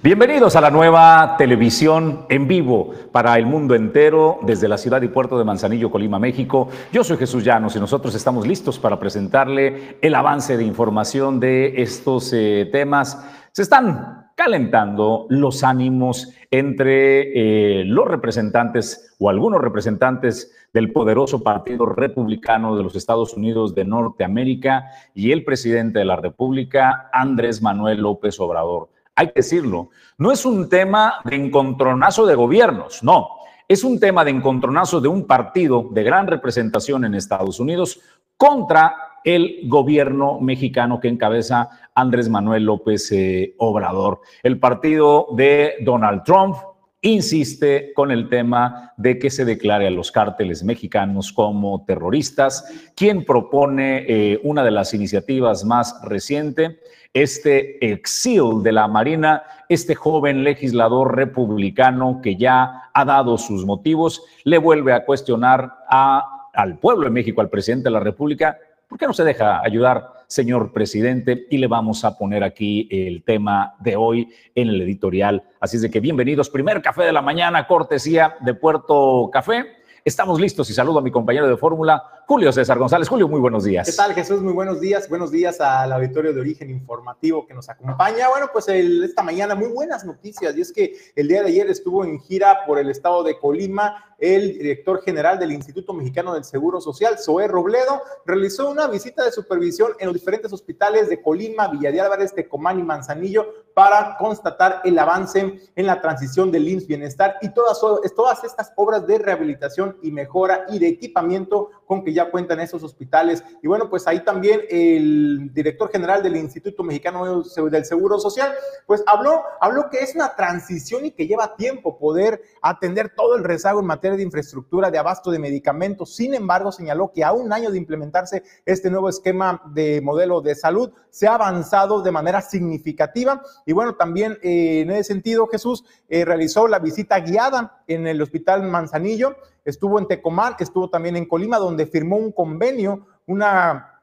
Bienvenidos a la nueva televisión en vivo para el mundo entero desde la ciudad y puerto de Manzanillo, Colima, México. Yo soy Jesús Llanos y nosotros estamos listos para presentarle el avance de información de estos eh, temas. Se están calentando los ánimos entre eh, los representantes o algunos representantes del poderoso Partido Republicano de los Estados Unidos de Norteamérica y el presidente de la República, Andrés Manuel López Obrador hay que decirlo, no es un tema de encontronazo de gobiernos, no, es un tema de encontronazo de un partido de gran representación en Estados Unidos contra el gobierno mexicano que encabeza Andrés Manuel López eh, Obrador. El partido de Donald Trump insiste con el tema de que se declare a los cárteles mexicanos como terroristas, quien propone eh, una de las iniciativas más recientes este exil de la Marina, este joven legislador republicano que ya ha dado sus motivos, le vuelve a cuestionar al pueblo de México, al presidente de la República, ¿por qué no se deja ayudar, señor presidente? Y le vamos a poner aquí el tema de hoy en el editorial. Así es de que bienvenidos, primer café de la mañana, cortesía de Puerto Café. Estamos listos y saludo a mi compañero de fórmula, Julio César González. Julio, muy buenos días. ¿Qué tal, Jesús? Muy buenos días. Buenos días al auditorio de origen informativo que nos acompaña. Bueno, pues esta mañana muy buenas noticias y es que el día de ayer estuvo en gira por el estado de Colima el director general del Instituto Mexicano del Seguro Social, Zoé Robledo, realizó una visita de supervisión en los diferentes hospitales de Colima, Villa de Álvarez, Tecomán y Manzanillo para constatar el avance en la transición del IMSS Bienestar y todas, todas estas obras de rehabilitación y mejora y de equipamiento con que ya cuentan esos hospitales. Y bueno, pues ahí también el director general del Instituto Mexicano del Seguro Social, pues habló, habló que es una transición y que lleva tiempo poder atender todo el rezago en materia de infraestructura de abasto de medicamentos. Sin embargo, señaló que a un año de implementarse este nuevo esquema de modelo de salud, se ha avanzado de manera significativa y bueno, también eh, en ese sentido, Jesús eh, realizó la visita guiada en el Hospital Manzanillo, estuvo en Tecomán, estuvo también en Colima, donde firmó un convenio, una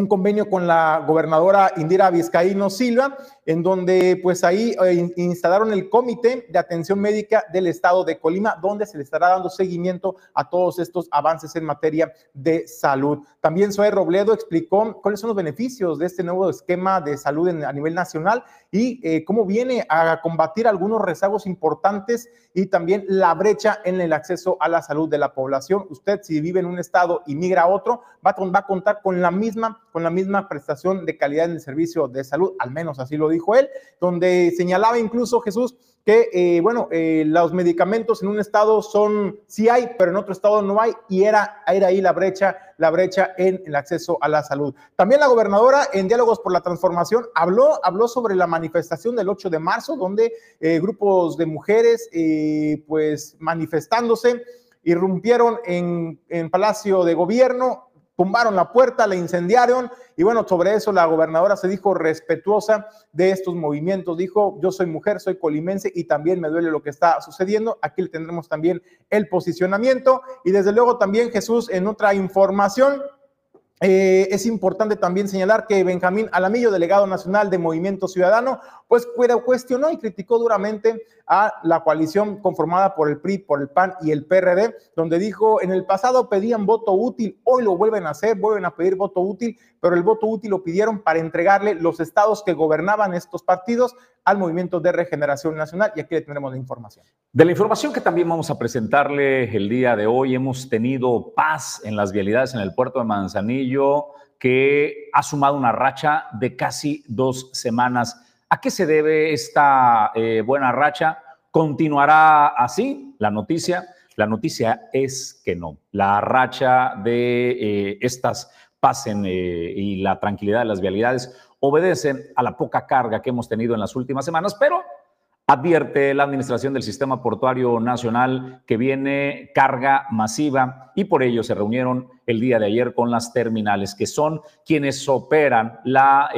un convenio con la gobernadora Indira Vizcaíno Silva, en donde pues ahí eh, instalaron el Comité de Atención Médica del Estado de Colima, donde se le estará dando seguimiento a todos estos avances en materia de salud. También Zoe Robledo explicó cuáles son los beneficios de este nuevo esquema de salud a nivel nacional y eh, cómo viene a combatir algunos rezagos importantes y también la brecha en el acceso a la salud de la población. Usted si vive en un estado y migra a otro, va a, va a contar con la misma con la misma prestación de calidad en el servicio de salud, al menos así lo dijo él, donde señalaba incluso Jesús que, eh, bueno, eh, los medicamentos en un estado son, sí hay, pero en otro estado no hay, y era, ahí la brecha, la brecha en el acceso a la salud. También la gobernadora, en Diálogos por la Transformación, habló, habló sobre la manifestación del 8 de marzo, donde eh, grupos de mujeres, pues manifestándose, irrumpieron en, en Palacio de Gobierno, tumbaron la puerta, la incendiaron y bueno, sobre eso la gobernadora se dijo respetuosa de estos movimientos, dijo, yo soy mujer, soy colimense y también me duele lo que está sucediendo, aquí le tendremos también el posicionamiento y desde luego también Jesús en otra información. Eh, es importante también señalar que Benjamín Alamillo, delegado nacional de Movimiento Ciudadano, pues cuestionó y criticó duramente a la coalición conformada por el PRI, por el PAN y el PRD, donde dijo, en el pasado pedían voto útil, hoy lo vuelven a hacer, vuelven a pedir voto útil, pero el voto útil lo pidieron para entregarle los estados que gobernaban estos partidos al Movimiento de Regeneración Nacional y aquí le tendremos la información. De la información que también vamos a presentarle el día de hoy, hemos tenido paz en las vialidades en el puerto de Manzanillo, que ha sumado una racha de casi dos semanas ¿A qué se debe esta eh, buena racha? ¿Continuará así la noticia? La noticia es que no. La racha de eh, estas pasen eh, y la tranquilidad de las vialidades obedecen a la poca carga que hemos tenido en las últimas semanas, pero advierte la Administración del Sistema Portuario Nacional que viene carga masiva y por ello se reunieron el día de ayer con las terminales, que son quienes operan la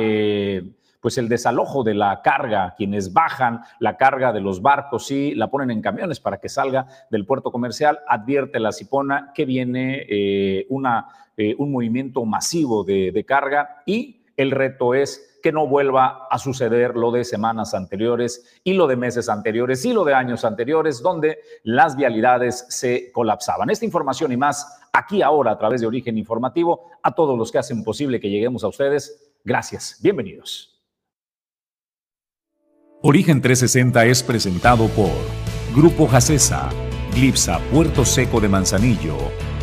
pues el desalojo de la carga, quienes bajan la carga de los barcos y la ponen en camiones para que salga del puerto comercial, advierte la Cipona que viene eh, una, eh, un movimiento masivo de, de carga y El reto es que no vuelva a suceder lo de semanas anteriores y lo de meses anteriores y lo de años anteriores, donde las vialidades se colapsaban. Esta información y más aquí ahora a través de Origen Informativo, a todos los que hacen posible que lleguemos a ustedes, gracias. Bienvenidos. Origen 360 es presentado por Grupo Jacesa, Glipsa Puerto Seco de Manzanillo,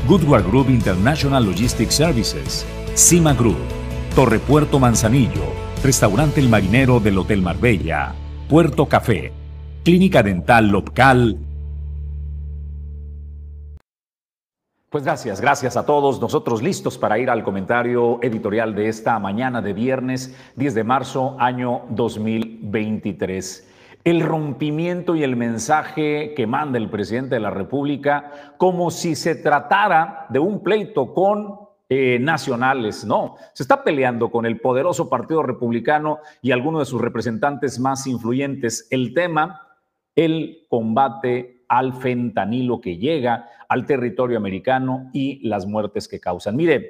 Goodward Group International Logistics Services, Cima Group, Torre Puerto Manzanillo, Restaurante El Marinero del Hotel Marbella, Puerto Café, Clínica Dental Local. Pues gracias, gracias a todos. Nosotros listos para ir al comentario editorial de esta mañana de viernes 10 de marzo, año 2023. El rompimiento y el mensaje que manda el presidente de la República como si se tratara de un pleito con eh, nacionales, no, se está peleando con el poderoso Partido Republicano y algunos de sus representantes más influyentes. El tema, el combate al fentanilo que llega al territorio americano y las muertes que causan. Mire,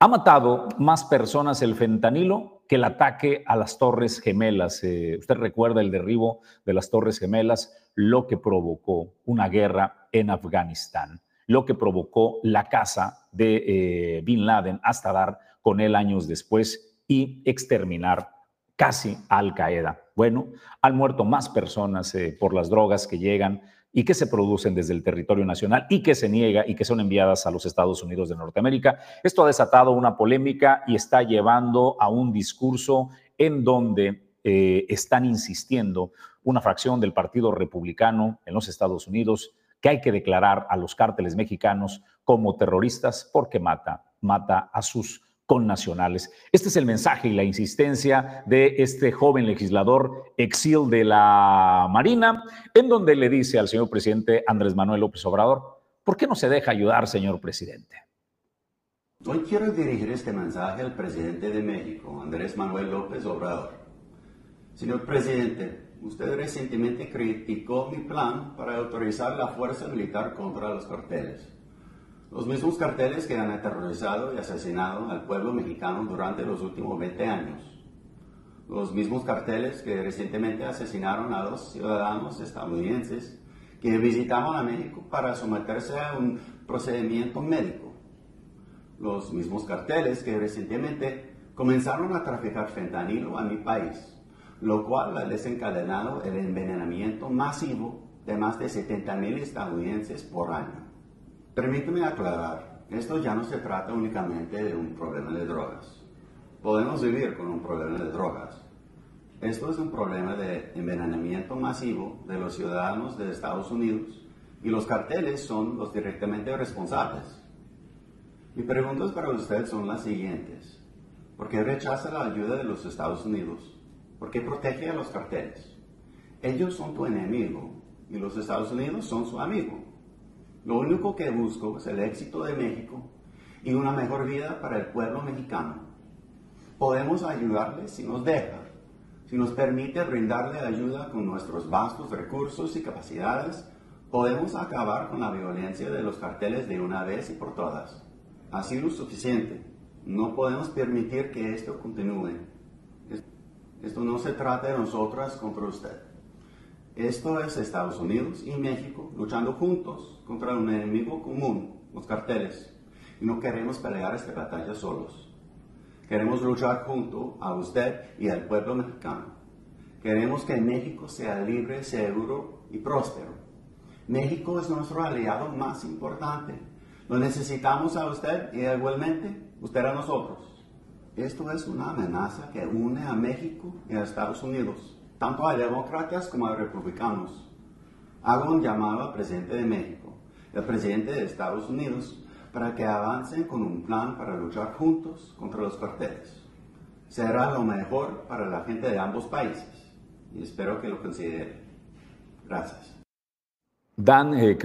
ha matado más personas el fentanilo que el ataque a las Torres Gemelas. Eh, usted recuerda el derribo de las Torres Gemelas, lo que provocó una guerra en Afganistán lo que provocó la casa de eh, Bin Laden hasta dar con él años después y exterminar casi Al Qaeda. Bueno, han muerto más personas eh, por las drogas que llegan y que se producen desde el territorio nacional y que se niega y que son enviadas a los Estados Unidos de Norteamérica. Esto ha desatado una polémica y está llevando a un discurso en donde eh, están insistiendo una fracción del Partido Republicano en los Estados Unidos que hay que declarar a los cárteles mexicanos como terroristas porque mata, mata a sus connacionales. Este es el mensaje y la insistencia de este joven legislador exil de la Marina, en donde le dice al señor presidente Andrés Manuel López Obrador, ¿por qué no se deja ayudar, señor presidente? Hoy quiero dirigir este mensaje al presidente de México, Andrés Manuel López Obrador. Señor presidente, usted recientemente criticó mi plan para autorizar la fuerza militar contra los carteles. Los mismos carteles que han aterrorizado y asesinado al pueblo mexicano durante los últimos 20 años. Los mismos carteles que recientemente asesinaron a dos ciudadanos estadounidenses que visitaron a México para someterse a un procedimiento médico. Los mismos carteles que recientemente comenzaron a traficar fentanilo a mi país lo cual ha desencadenado el envenenamiento masivo de más de 70.000 estadounidenses por año. Permíteme aclarar, esto ya no se trata únicamente de un problema de drogas. Podemos vivir con un problema de drogas. Esto es un problema de envenenamiento masivo de los ciudadanos de Estados Unidos y los carteles son los directamente responsables. Mis preguntas para usted son las siguientes. ¿Por qué rechaza la ayuda de los Estados Unidos porque protege a los carteles. Ellos son tu enemigo y los Estados Unidos son su amigo. Lo único que busco es el éxito de México y una mejor vida para el pueblo mexicano. Podemos ayudarle si nos deja, si nos permite brindarle ayuda con nuestros vastos recursos y capacidades, podemos acabar con la violencia de los carteles de una vez y por todas. Así lo suficiente. No podemos permitir que esto continúe. Esto no se trata de nosotras contra usted. Esto es Estados Unidos y México luchando juntos contra un enemigo común, los carteles. Y no queremos pelear esta batalla solos. Queremos luchar junto a usted y al pueblo mexicano. Queremos que México sea libre, seguro y próspero. México es nuestro aliado más importante. Lo necesitamos a usted y igualmente usted a nosotros. Esto es una amenaza que une a México y a Estados Unidos, tanto a demócratas como a republicanos. Hago un llamado al presidente de México y al presidente de Estados Unidos para que avancen con un plan para luchar juntos contra los carteles. Será lo mejor para la gente de ambos países y espero que lo consideren. Gracias. Dan eh,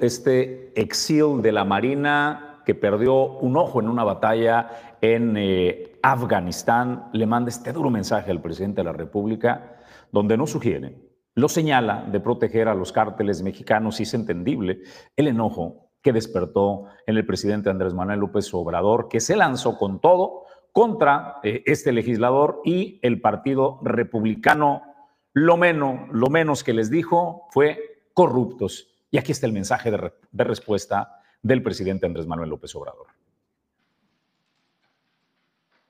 este exil de la Marina que perdió un ojo en una batalla en eh, Afganistán le manda este duro mensaje al presidente de la República, donde no sugiere, lo señala de proteger a los cárteles mexicanos y es entendible el enojo que despertó en el presidente Andrés Manuel López Obrador, que se lanzó con todo contra eh, este legislador y el Partido Republicano lo menos, lo menos que les dijo fue corruptos. Y aquí está el mensaje de, de respuesta del presidente Andrés Manuel López Obrador.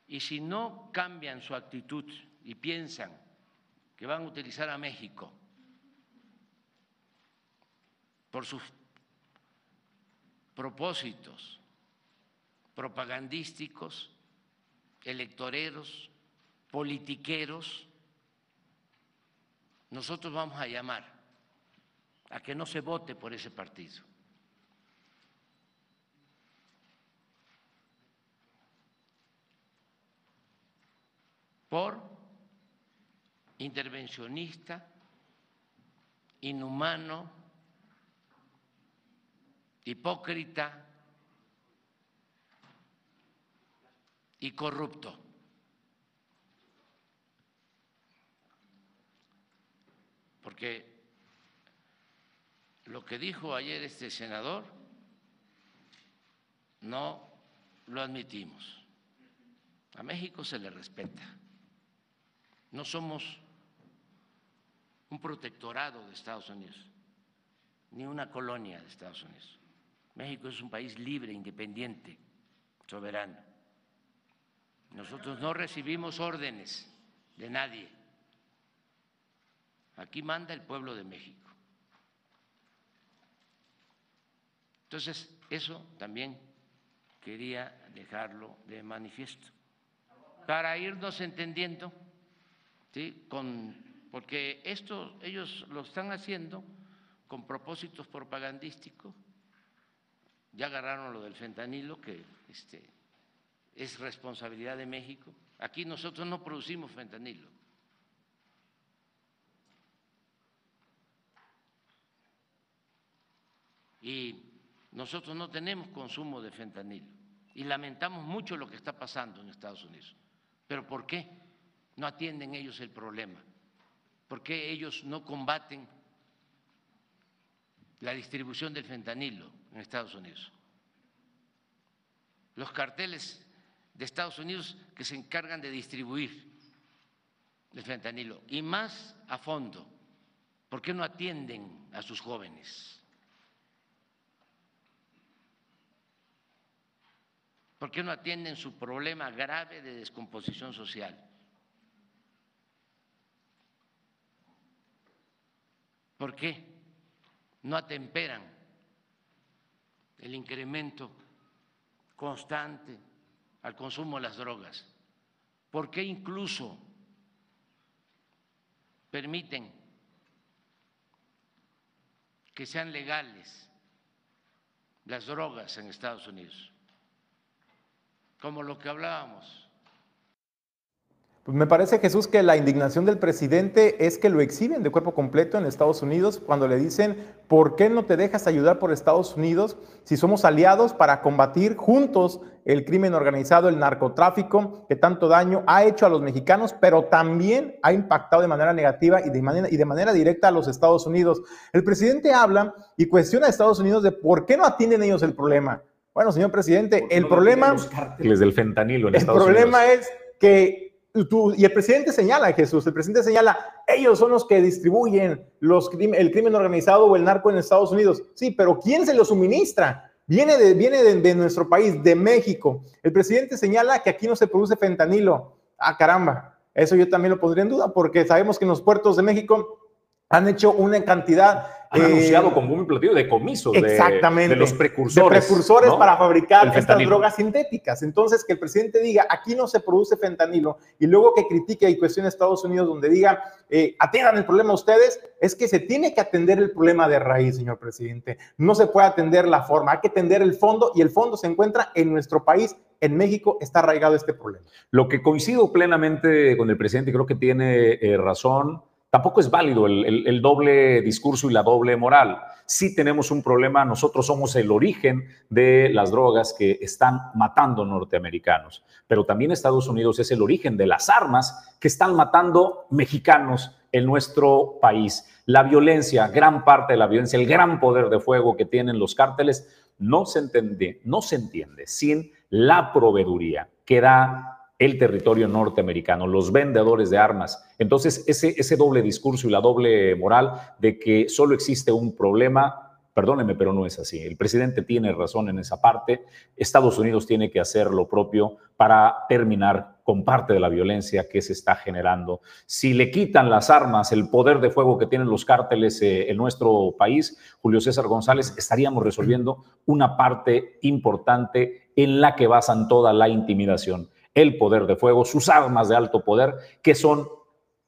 Y si no cambian su actitud y piensan que van a utilizar a México por sus propósitos propagandísticos, electoreros, politiqueros, nosotros vamos a llamar a que no se vote por ese partido. Por intervencionista, inhumano, hipócrita y corrupto. Porque lo que dijo ayer este senador no lo admitimos. A México se le respeta. No somos un protectorado de Estados Unidos, ni una colonia de Estados Unidos. México es un país libre, independiente, soberano. Nosotros no recibimos órdenes de nadie. Aquí manda el pueblo de México. Entonces, eso también quería dejarlo de manifiesto. Para irnos entendiendo con, porque esto ellos lo están haciendo con propósitos propagandísticos. Ya agarraron lo del fentanilo, que este, es responsabilidad de México. Aquí nosotros no producimos fentanilo. Y nosotros no tenemos consumo de fentanilo. Y lamentamos mucho lo que está pasando en Estados Unidos. ¿Pero por qué? No atienden ellos el problema? ¿Por qué ellos no combaten la distribución del fentanilo en Estados Unidos? Los carteles de Estados Unidos que se encargan de distribuir el fentanilo y más a fondo, ¿por qué no atienden a sus jóvenes? ¿Por qué no atienden su problema grave de descomposición social? ¿Por qué no atemperan el incremento constante al consumo de las drogas? ¿Por qué incluso permiten que sean legales las drogas en Estados Unidos? Como lo que hablábamos pues me parece, Jesús, que la indignación del presidente es que lo exhiben de cuerpo completo en Estados Unidos cuando le dicen, ¿por qué no te dejas ayudar por Estados Unidos si somos aliados para combatir juntos el crimen organizado, el narcotráfico, que tanto daño ha hecho a los mexicanos, pero también ha impactado de manera negativa y de manera, y de manera directa a los Estados Unidos? El presidente habla y cuestiona a Estados Unidos de por qué no atienden ellos el problema. Bueno, señor presidente, el problema... Los del fentanilo en el problema es que y el presidente señala, Jesús, el presidente señala, ellos son los que distribuyen el crimen organizado o el narco en Estados Unidos. Sí, pero ¿quién se lo suministra? Viene, de, viene de, nuestro país, de México. El presidente señala que aquí no se produce fentanilo. Ah, caramba, eso yo también lo pondría en duda porque sabemos que en los puertos de México han hecho una cantidad han anunciado eh, como un platillo de comiso exactamente, de, los precursores. precursores para fabricar estas drogas sintéticas. Entonces, que el presidente diga, aquí no se produce fentanilo, y luego que critique y cuestione a Estados Unidos donde diga, eh, atiendan el problema ustedes, es que se tiene que atender el problema de raíz, señor presidente. No se puede atender la forma, hay que atender el fondo, y el fondo se encuentra en nuestro país, en México está arraigado este problema. Lo que coincido plenamente con el presidente, creo que tiene eh, razón, Tampoco es válido el, doble discurso y la doble moral. Sí tenemos un problema, nosotros somos el origen de las drogas que están matando norteamericanos, pero también Estados Unidos es el origen de las armas que están matando mexicanos en nuestro país. La violencia, gran parte de la violencia, el gran poder de fuego que tienen los cárteles, no se entiende, no se entiende sin la proveeduría que da el territorio norteamericano, los vendedores de armas. Entonces, ese, ese doble discurso y la doble moral de que solo existe un problema Perdóneme, pero no es así. El presidente tiene razón en esa parte. Estados Unidos tiene que hacer lo propio para terminar con parte de la violencia que se está generando. Si le quitan las armas, el poder de fuego que tienen los cárteles eh, en nuestro país, Julio César González, estaríamos resolviendo una parte importante en la que basan toda la intimidación. El poder de fuego, sus armas de alto poder, que son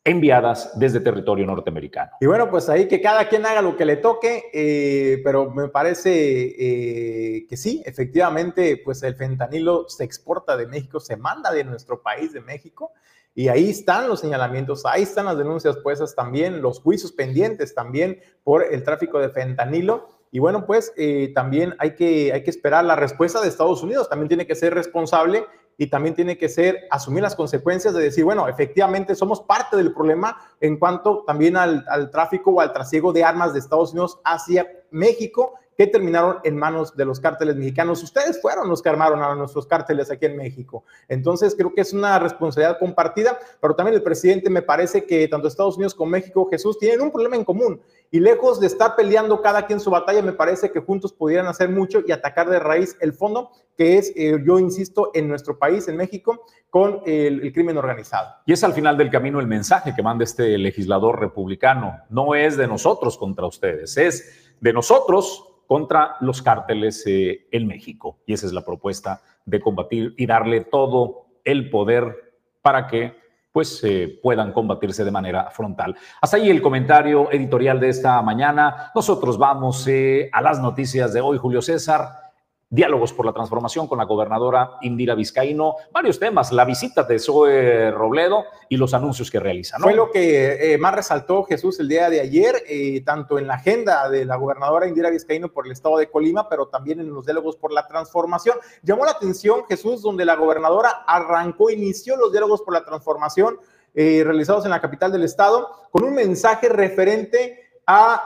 enviadas desde territorio norteamericano. Y bueno, pues ahí que cada quien haga lo que le toque, eh, pero me parece eh, que sí, efectivamente, pues el fentanilo se exporta de México, se manda de nuestro país, de México, y ahí están los señalamientos, ahí están las denuncias puestas también, los juicios pendientes también por el tráfico de fentanilo. Y bueno, pues eh, también hay que, hay que esperar la respuesta de Estados Unidos, también tiene que ser responsable y también tiene que ser asumir las consecuencias de decir, bueno, efectivamente somos parte del problema en cuanto también al, tráfico o al trasiego de armas de Estados Unidos hacia México que terminaron en manos de los cárteles mexicanos. Ustedes fueron los que armaron a nuestros cárteles aquí en México. Entonces, creo que es una responsabilidad compartida, pero también el presidente me parece que tanto Estados Unidos como México, Jesús, tienen un problema en común. Y lejos de estar peleando cada quien su batalla, me parece que juntos pudieran hacer mucho y atacar de raíz el fondo, que es, eh, yo insisto, en nuestro país, en México, con el, el, crimen organizado. Y es al final del camino el mensaje que manda este legislador republicano. No es de nosotros contra ustedes, es de nosotros contra los cárteles en México. Y esa es la propuesta de combatir y darle todo el poder para que pues eh, puedan combatirse de manera frontal. Hasta ahí el comentario editorial de esta mañana. Nosotros vamos eh, a las noticias de hoy, Julio César diálogos por la transformación con la gobernadora Indira Vizcaíno, varios temas, la visita de Zoe Robledo y los anuncios que realiza. ¿no? Fue lo que eh, más resaltó Jesús el día de ayer, eh, tanto en la agenda de la gobernadora Indira Vizcaíno por el estado de Colima, pero también en los diálogos por la transformación. Llamó la atención Jesús, donde la gobernadora arrancó, inició los diálogos por la transformación eh, realizados en la capital del estado, con un mensaje referente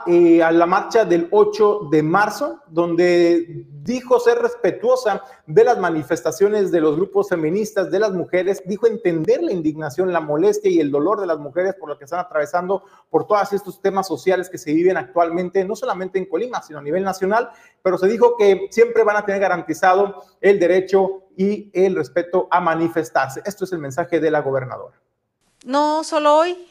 eh, a, la marcha del 8 de marzo, donde dijo ser respetuosa de las manifestaciones de los grupos feministas, de las mujeres, dijo entender la indignación, la molestia y el dolor de las mujeres por lo que están atravesando por todos estos temas sociales que se viven actualmente, no solamente en Colima, sino a nivel nacional, pero se dijo que siempre van a tener garantizado el derecho y el respeto a manifestarse. Esto es el mensaje de la gobernadora. No solo hoy,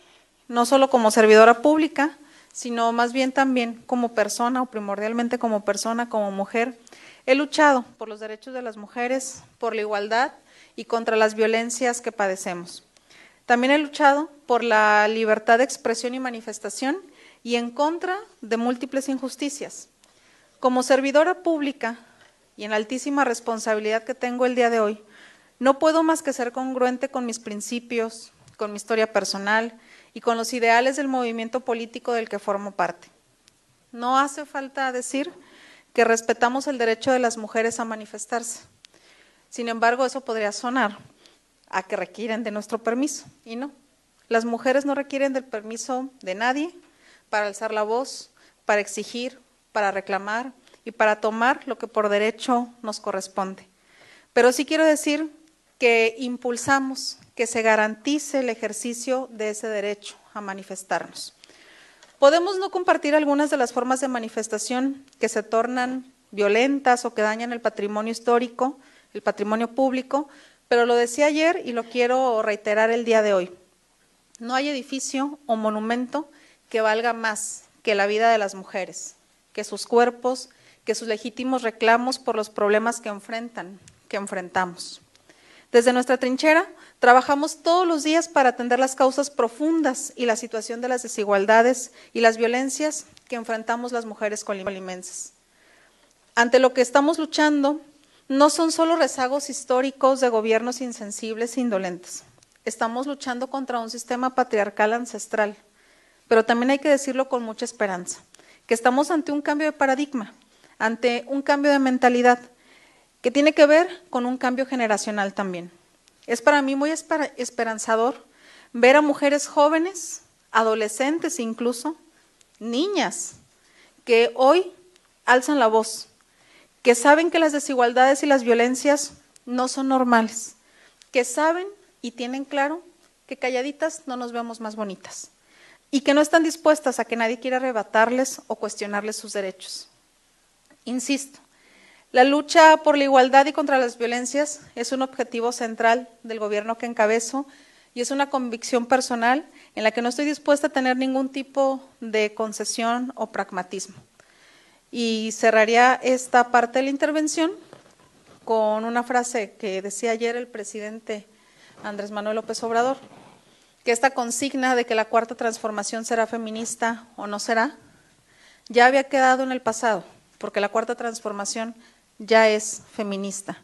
no solo como servidora pública, sino más bien también como persona o primordialmente como persona, como mujer. He luchado por los derechos de las mujeres, por la igualdad y contra las violencias que padecemos. También he luchado por la libertad de expresión y manifestación y en contra de múltiples injusticias. Como servidora pública y en altísima responsabilidad que tengo el día de hoy, no puedo más que ser congruente con mis principios, con mi historia personal y con los ideales del movimiento político del que formo parte. No hace falta decir que respetamos el derecho de las mujeres a manifestarse. Sin embargo, eso podría sonar a que requieren de nuestro permiso, y no. Las mujeres no requieren del permiso de nadie para alzar la voz, para exigir, para reclamar y para tomar lo que por derecho nos corresponde. Pero sí quiero decir que impulsamos que se garantice el ejercicio de ese derecho a manifestarnos. Podemos no compartir algunas de las formas de manifestación que se tornan violentas o que dañan el patrimonio histórico, el patrimonio público, pero lo decía ayer y lo quiero reiterar el día de hoy. No hay edificio o monumento que valga más que la vida de las mujeres, que sus cuerpos, que sus legítimos reclamos por los problemas que enfrentan, que enfrentamos. Desde nuestra trinchera trabajamos todos los días para atender las causas profundas y la situación de las desigualdades y las violencias que enfrentamos las mujeres colimenses. Ante lo que estamos luchando, no son solo rezagos históricos de gobiernos insensibles e indolentes. Estamos luchando contra un sistema patriarcal ancestral, pero también hay que decirlo con mucha esperanza, que estamos ante un cambio de paradigma, ante un cambio de mentalidad que tiene que ver con un cambio generacional también. Es para mí muy esperanzador ver a mujeres jóvenes, adolescentes incluso, niñas, que hoy alzan la voz, que saben que las desigualdades y las violencias no son normales, que saben y tienen claro que calladitas no nos vemos más bonitas y que no están dispuestas a que nadie quiera arrebatarles o cuestionarles sus derechos. Insisto, la lucha por la igualdad y contra las violencias es un objetivo central del gobierno que encabezo y es una convicción personal en la que no estoy dispuesta a tener ningún tipo de concesión o pragmatismo. Y cerraría esta parte de la intervención con una frase que decía ayer el presidente Andrés Manuel López Obrador, que esta consigna de que la cuarta transformación será feminista o no será, ya había quedado en el pasado, porque la cuarta transformación ya es feminista.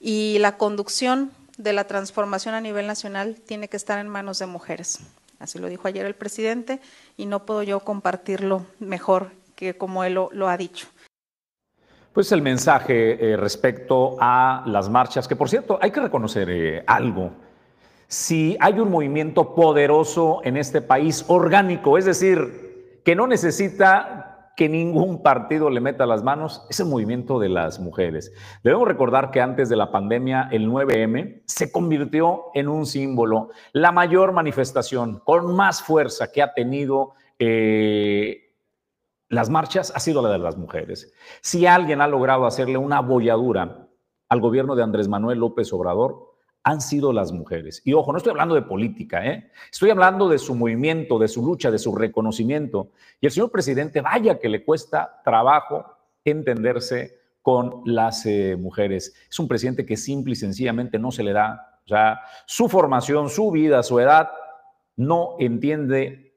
Y la conducción de la transformación a nivel nacional tiene que estar en manos de mujeres. Así lo dijo ayer el presidente y no puedo yo compartirlo mejor que como él lo, ha dicho. Pues el mensaje eh, respecto a las marchas, que por cierto, hay que reconocer eh, algo. Si hay un movimiento poderoso en este país, orgánico, es decir, que no necesita que ningún partido le meta las manos es el movimiento de las mujeres. Debemos recordar que antes de la pandemia, el 9M se convirtió en un símbolo, la mayor manifestación con más fuerza que ha tenido eh, las marchas ha sido la de las mujeres. Si alguien ha logrado hacerle una abolladura al gobierno de Andrés Manuel López Obrador, han sido las mujeres. Y ojo, no estoy hablando de política, ¿eh? estoy hablando de su movimiento, de su lucha, de su reconocimiento. Y el señor presidente, vaya que le cuesta trabajo entenderse con las eh, mujeres. Es un presidente que simple y sencillamente no se le da, o sea, su formación, su vida, su edad, no entiende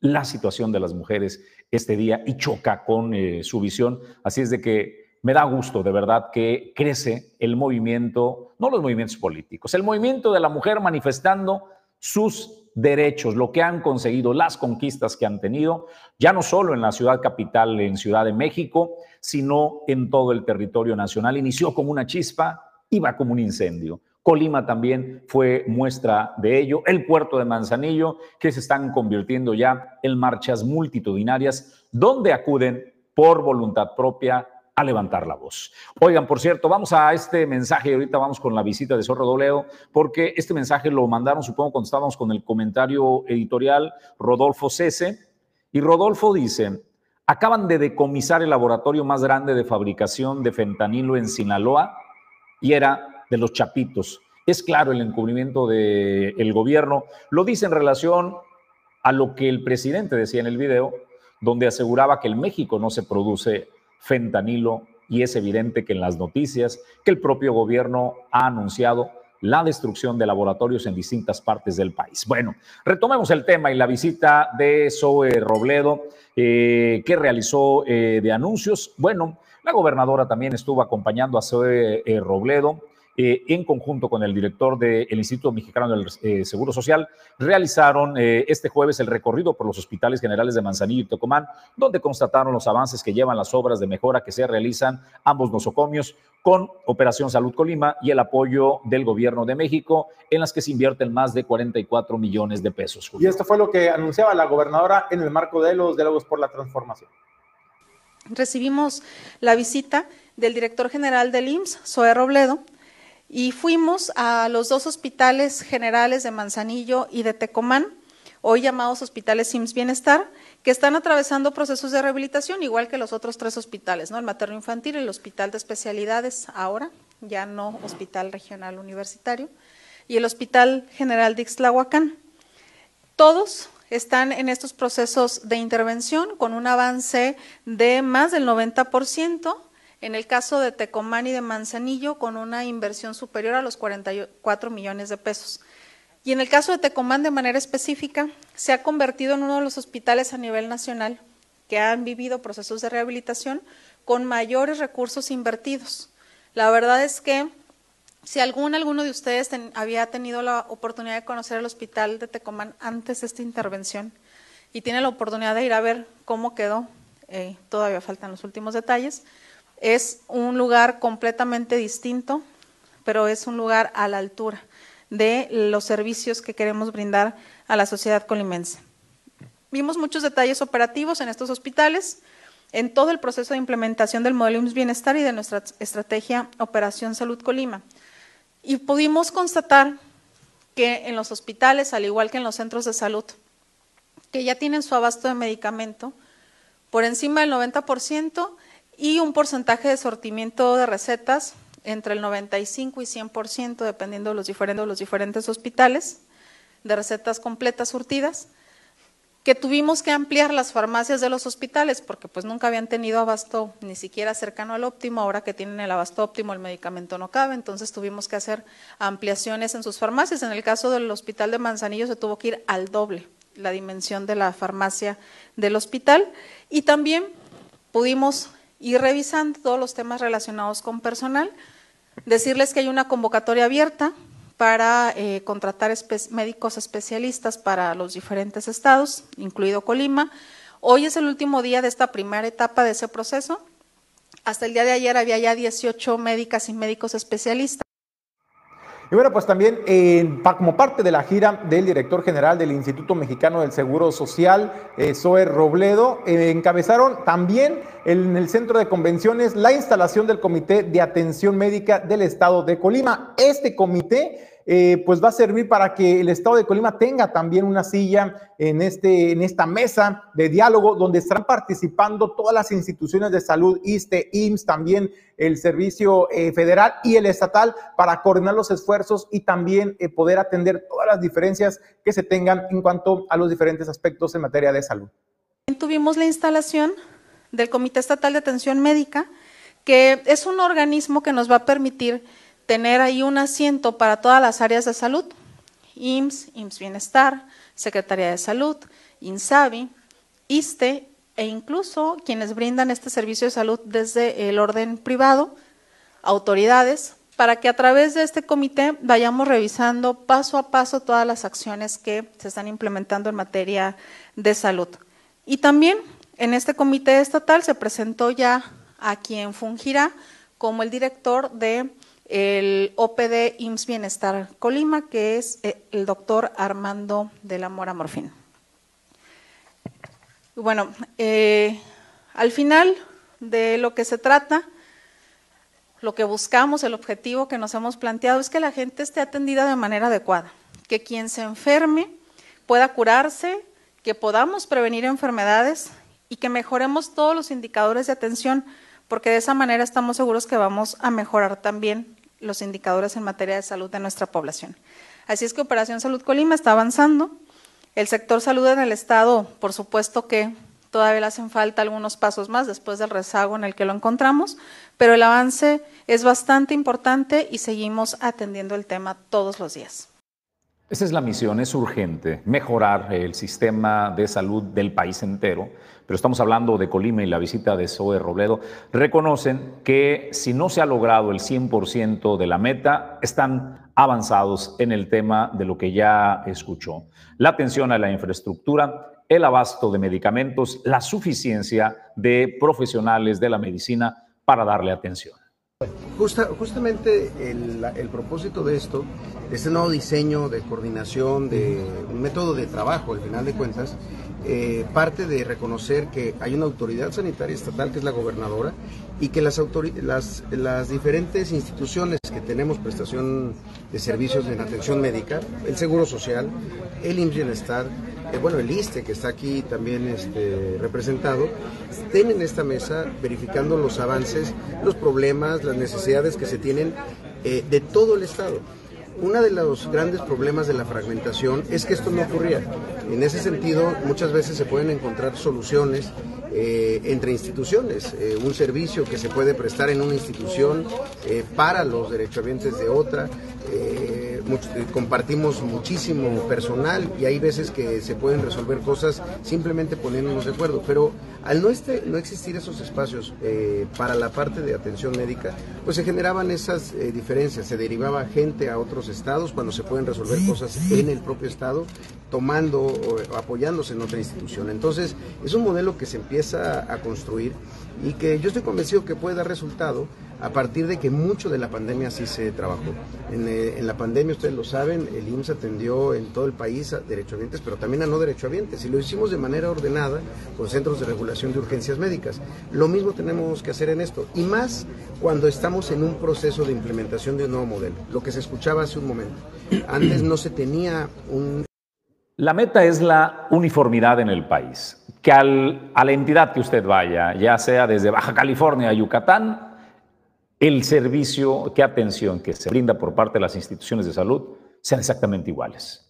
la situación de las mujeres este día y choca con eh, su visión. Así es de que me da gusto de verdad que crece el movimiento, no los movimientos políticos, el movimiento de la mujer manifestando sus derechos, lo que han conseguido, las conquistas que han tenido, ya no solo en la ciudad capital, en Ciudad de México, sino en todo el territorio nacional. Inició como una chispa, iba como un incendio. Colima también fue muestra de ello, el puerto de Manzanillo, que se están convirtiendo ya en marchas multitudinarias, donde acuden por voluntad propia a levantar la voz. Oigan, por cierto, vamos a este mensaje y ahorita vamos con la visita de Zorro Doleo, porque este mensaje lo mandaron, supongo, cuando estábamos con el comentario editorial Rodolfo Cese, y Rodolfo dice, acaban de decomisar el laboratorio más grande de fabricación de fentanilo en Sinaloa y era de los Chapitos. Es claro el encubrimiento del gobierno. Lo dice en relación a lo que el presidente decía en el video, donde aseguraba que en México no se produce fentanilo y es evidente que en las noticias que el propio gobierno ha anunciado la destrucción de laboratorios en distintas partes del país. Bueno, retomemos el tema y la visita de Zoe Robledo, eh, que realizó eh, de anuncios. Bueno, la gobernadora también estuvo acompañando a Zoe eh, Robledo eh, en conjunto con el director del Instituto Mexicano del eh, Seguro Social, realizaron eh, este jueves el recorrido por los hospitales generales de Manzanillo y Tocomán, donde constataron los avances que llevan las obras de mejora que se realizan ambos nosocomios con Operación Salud Colima y el apoyo del Gobierno de México, en las que se invierten más de 44 millones de pesos. Y esto fue lo que anunciaba la gobernadora en el marco de los diálogos por la transformación. Recibimos la visita del director general del IMSS, Zoe Robledo, y fuimos a los dos hospitales generales de Manzanillo y de Tecomán, hoy llamados hospitales SIMS Bienestar, que están atravesando procesos de rehabilitación, igual que los otros tres hospitales, ¿no? el materno infantil, el hospital de especialidades ahora, ya no hospital regional universitario, y el hospital general de Ixtlahuacán. Todos están en estos procesos de intervención con un avance de más del 90%, en el caso de Tecomán y de Manzanillo, con una inversión superior a los 44 millones de pesos. Y en el caso de Tecomán, de manera específica, se ha convertido en uno de los hospitales a nivel nacional que han vivido procesos de rehabilitación con mayores recursos invertidos. La verdad es que si algún alguno de ustedes había tenido la oportunidad de conocer el hospital de Tecomán antes de esta intervención y tiene la oportunidad de ir a ver cómo quedó, eh, todavía faltan los últimos detalles, es un lugar completamente distinto, pero es un lugar a la altura de los servicios que queremos brindar a la sociedad colimense. Vimos muchos detalles operativos en estos hospitales, en todo el proceso de implementación del modelo IMSS Bienestar y de nuestra estrategia Operación Salud Colima. Y pudimos constatar que en los hospitales, al igual que en los centros de salud, que ya tienen su abasto de medicamento por encima del 90% y un porcentaje de sortimiento de recetas entre el 95 y 100%, dependiendo de los diferentes, los diferentes hospitales, de recetas completas surtidas, que tuvimos que ampliar las farmacias de los hospitales porque pues nunca habían tenido abasto ni siquiera cercano al óptimo, ahora que tienen el abasto óptimo el medicamento no cabe, entonces tuvimos que hacer ampliaciones en sus farmacias. En el caso del hospital de Manzanillo se tuvo que ir al doble la dimensión de la farmacia del hospital. Y también pudimos ir revisando todos los temas relacionados con personal, decirles que hay una convocatoria abierta para eh, contratar médicos especialistas para los diferentes estados, incluido Colima. Hoy es el último día de esta primera etapa de ese proceso. Hasta el día de ayer había ya 18 médicas y médicos especialistas. Y bueno, pues también como parte de la gira del director general del Instituto Mexicano del Seguro Social, eh, Zoe Robledo, eh, encabezaron también en el centro de convenciones la instalación del Comité de Atención Médica del Estado de Colima. Este comité eh, pues va a servir para que el Estado de Colima tenga también una silla en, este, en esta mesa de diálogo donde estarán participando todas las instituciones de salud, ISTE, IMSS, también el Servicio eh, Federal y el Estatal para coordinar los esfuerzos y también eh, poder atender todas las diferencias que se tengan en cuanto a los diferentes aspectos en materia de salud. Tuvimos la instalación del Comité Estatal de Atención Médica, que es un organismo que nos va a permitir tener ahí un asiento para todas las áreas de salud, IMSS, IMSS Bienestar, Secretaría de Salud, INSABI, ISTE e incluso quienes brindan este servicio de salud desde el orden privado, autoridades, para que a través de este comité vayamos revisando paso a paso todas las acciones que se están implementando en materia de salud. Y también en este comité estatal se presentó ya a quien fungirá como el director de el OPD IMSS Bienestar Colima, que es eh, el doctor Armando de la Mora Morfín. Bueno, eh, al final de lo que se trata, lo que buscamos, el objetivo que nos hemos planteado es que la gente esté atendida de manera adecuada, que quien se enferme pueda curarse, que podamos prevenir enfermedades y que mejoremos todos los indicadores de atención, porque de esa manera estamos seguros que vamos a mejorar también los indicadores en materia de salud de nuestra población. Así es que Operación Salud Colima está avanzando. El sector salud en el Estado, por supuesto que todavía le hacen falta algunos pasos más después del rezago en el que lo encontramos, pero el avance es bastante importante y seguimos atendiendo el tema todos los días. Esa es la misión, es urgente, mejorar el sistema de salud del país entero, pero estamos hablando de Colima y la visita de Zoe Robledo. Reconocen que si no se ha logrado el 100% de la meta, están avanzados en el tema de lo que ya escuchó. La atención a la infraestructura, el abasto de medicamentos, la suficiencia de profesionales de la medicina para darle atención justamente el, propósito de esto, de este nuevo diseño de coordinación, de un método de trabajo, al final de cuentas, eh, parte de reconocer que hay una autoridad sanitaria estatal que es la gobernadora y que las, las, las diferentes instituciones que tenemos prestación de servicios en atención médica, el Seguro Social, el IMSS Bienestar, eh, bueno, el ISTE, que está aquí también este, representado, estén en esta mesa verificando los avances, los problemas, las necesidades que se tienen eh, de todo el Estado. Uno de los grandes problemas de la fragmentación es que esto no ocurría. En ese sentido, muchas veces se pueden encontrar soluciones eh, entre instituciones, un servicio que se puede prestar en una institución para los derechohabientes de otra. Eh, compartimos muchísimo personal y hay veces que se pueden resolver cosas simplemente poniéndonos de acuerdo, pero al no, este, no existir esos espacios eh, para la parte de atención médica, pues se generaban esas eh, diferencias, se derivaba gente a otros estados cuando se pueden resolver cosas en el propio estado, tomando o apoyándose en otra institución. Entonces, es un modelo que se empieza a construir y que yo estoy convencido que puede dar resultado a partir de que mucho de la pandemia sí se trabajó. En, eh, la pandemia, ustedes lo saben, el IMSS atendió en todo el país a derechohabientes, pero también a no derechohabientes, y lo hicimos de manera ordenada con centros de regulación de urgencias médicas. Lo mismo tenemos que hacer en esto, y más cuando estamos en un proceso de implementación de un nuevo modelo, lo que se escuchaba hace un momento. Antes no se tenía un la meta es la uniformidad en el país, que a la entidad que usted vaya, ya sea desde Baja California a Yucatán, el servicio, qué atención que se brinda por parte de las instituciones de salud sean exactamente iguales.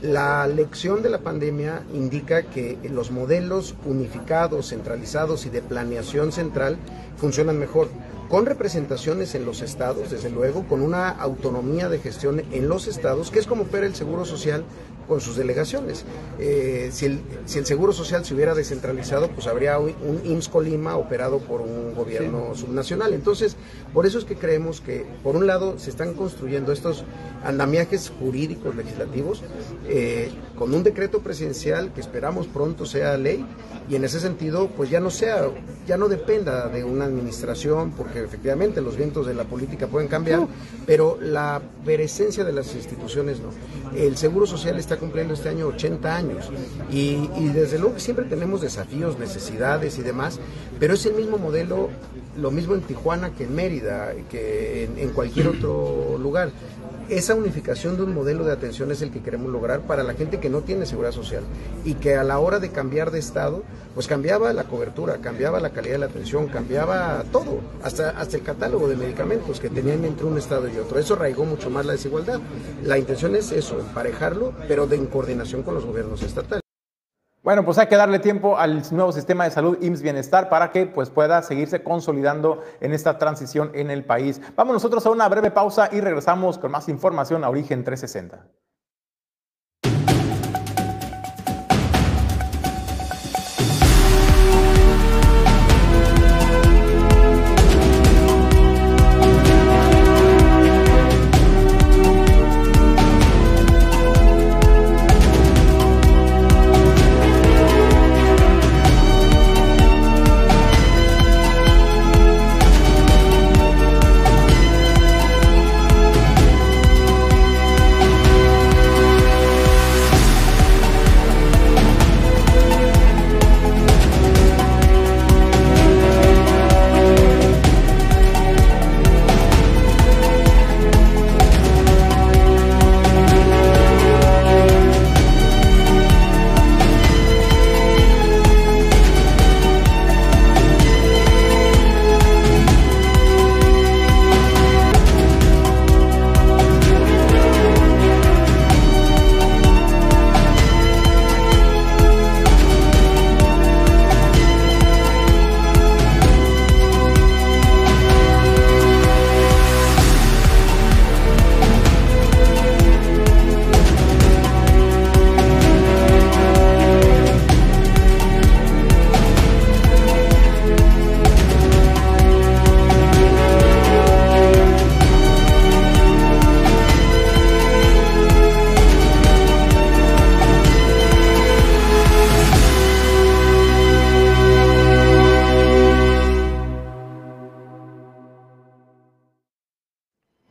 La lección de la pandemia indica que los modelos unificados, centralizados y de planeación central funcionan mejor, con representaciones en los estados, desde luego, con una autonomía de gestión en los estados, que es como opera el Seguro Social con sus delegaciones. Eh, si, el, si, el, Seguro Social se hubiera descentralizado, pues habría un, un IMSS Colima operado por un gobierno sí. subnacional. Entonces, por eso es que creemos que, por un lado, se están construyendo estos andamiajes jurídicos legislativos eh, con un decreto presidencial que esperamos pronto sea ley y en ese sentido, pues ya no sea, ya no dependa de una administración, porque efectivamente los vientos de la política pueden cambiar, pero la veresencia de las instituciones no. El Seguro Social está cumpliendo este año 80 años y, y, desde luego que siempre tenemos desafíos, necesidades y demás, pero es el mismo modelo, lo mismo en Tijuana que en Mérida, que en, en cualquier otro lugar esa unificación de un modelo de atención es el que queremos lograr para la gente que no tiene seguridad social y que a la hora de cambiar de estado, pues cambiaba la cobertura, cambiaba la calidad de la atención, cambiaba todo, hasta, hasta el catálogo de medicamentos que tenían entre un estado y otro. Eso arraigó mucho más la desigualdad. La intención es eso, emparejarlo, pero de en coordinación con los gobiernos estatales. Bueno, pues hay que darle tiempo al nuevo sistema de salud IMSS Bienestar para que pues, pueda seguirse consolidando en esta transición en el país. Vamos nosotros a una breve pausa y regresamos con más información a Origen 360.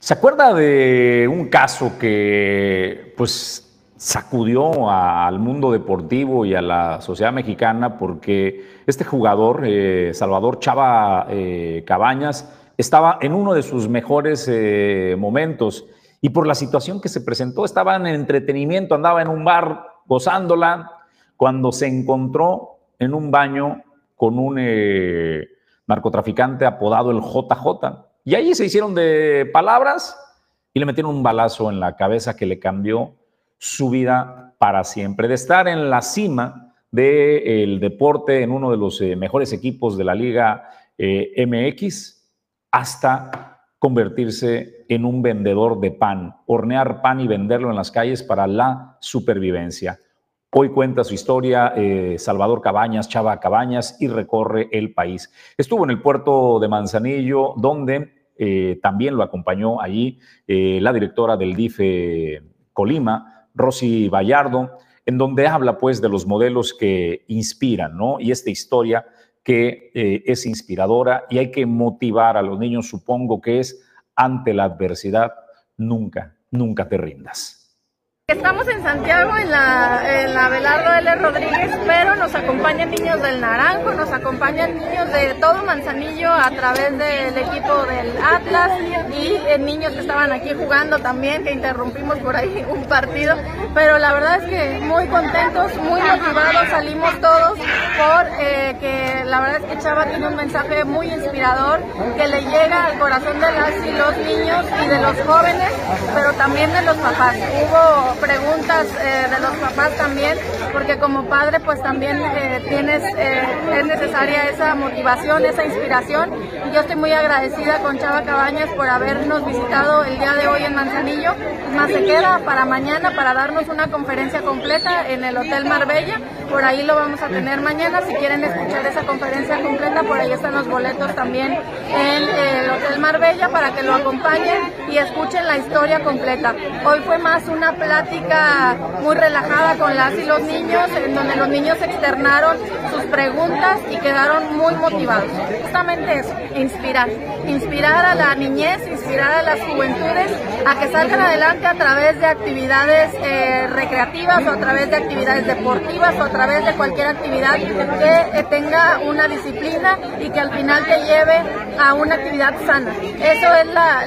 ¿Se acuerda de un caso que pues sacudió al mundo deportivo y a la sociedad mexicana porque este jugador, eh, Salvador Chava eh, Cabañas, estaba en uno de sus mejores eh, momentos y por la situación que se presentó estaba en entretenimiento, andaba en un bar gozándola cuando se encontró en un baño con un narcotraficante apodado el JJ. Y ahí se hicieron de palabras y le metieron un balazo en la cabeza que le cambió su vida para siempre. De estar en la cima del deporte, en uno de los eh, mejores equipos de la Liga eh, MX, hasta convertirse en un vendedor de pan, hornear pan y venderlo en las calles para la supervivencia. Hoy cuenta su historia eh, Salvador Cabañas, Chava Cabañas, y recorre el país. Estuvo en el puerto de Manzanillo, donde eh, también lo acompañó allí eh, la directora del DIF Colima, Rosy Vallardo, en donde habla pues de los modelos que inspiran, ¿no? Y esta historia que eh, es inspiradora y hay que motivar a los niños, supongo que es ante la adversidad, nunca, nunca te rindas. Estamos en Santiago, en la, en la Belardo L. Rodríguez, pero nos acompañan niños del Naranjo, nos acompañan niños de todo Manzanillo a través del equipo del Atlas y eh, niños que estaban aquí jugando también, que interrumpimos por ahí un partido. Pero la verdad es que muy contentos, muy motivados salimos todos por eh, que la verdad es que Chava tiene un mensaje muy inspirador que le llega al corazón de las y los niños y de los jóvenes, pero también de los papás. Hubo preguntas eh, de los papás también, porque como padre pues también eh, tienes, eh, es necesaria esa motivación, esa inspiración. Y yo estoy muy agradecida con Chava Cabañas por habernos visitado el día de hoy en Manzanillo. Más se queda para mañana para darnos una conferencia completa en el Hotel Marbella. Por ahí lo vamos a tener mañana. Si quieren escuchar esa conferencia completa, por ahí están los boletos también en el Hotel Marbella para que lo acompañen y escuchen la historia completa. Hoy fue más una plática muy relajada con las y los niños, en donde los niños externaron sus preguntas y quedaron muy motivados. Justamente eso, inspirar. Inspirar a la niñez, inspirar a las juventudes a que salgan adelante a través de actividades eh, recreativas o a través de actividades deportivas o a través de cualquier actividad que eh, tenga una disciplina y que al final te lleve a una actividad sana. Eso es la,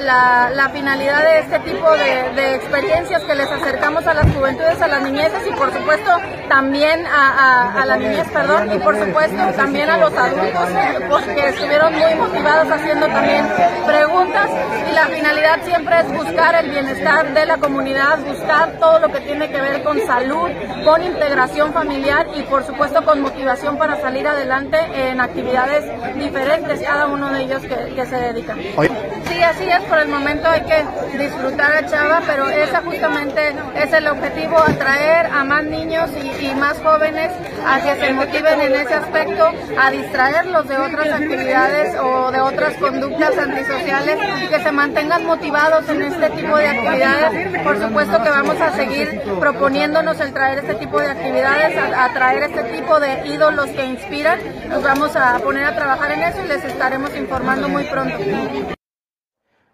la, finalidad de este tipo de, experiencias que les acercamos a las juventudes, a las niñeces y por supuesto también a, a, la niñez, perdón, y por supuesto también a los adultos, porque estuvieron muy motivados haciendo también preguntas y la finalidad siempre es buscar el bienestar de la comunidad, buscar todo lo que tiene que ver con salud, con integración familiar y por supuesto con motivación para salir adelante en actividades diferentes, cada uno de ellos que, que se dedican. Sí, así es, por el momento hay que disfrutar a Chava, pero esa justamente es el objetivo, atraer a más niños y, más jóvenes a que se motiven en ese aspecto, a distraerlos de otras actividades o de otras conductas antisociales y que se mantengan motivados en este tipo de actividades. Por supuesto que vamos a seguir proponiéndonos el traer este tipo de actividades, a, traer este tipo de ídolos que inspiran. Nos vamos a poner a trabajar en eso y les estaremos informando muy pronto.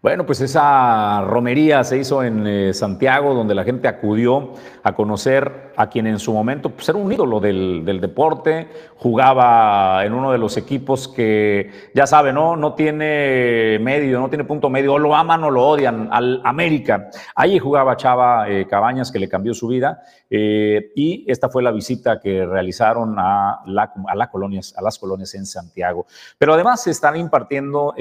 Bueno, pues esa romería se hizo en eh, Santiago, donde la gente acudió a conocer a quien en su momento pues, era un ídolo del, deporte, jugaba en uno de los equipos que, ya sabe, ¿no? no tiene medio, no tiene punto medio, o lo aman o lo odian, al América. Allí jugaba Chava eh, Cabañas, que le cambió su vida, eh, y esta fue la visita que realizaron a, la, colonias, a las colonias en Santiago. Pero además se están impartiendo,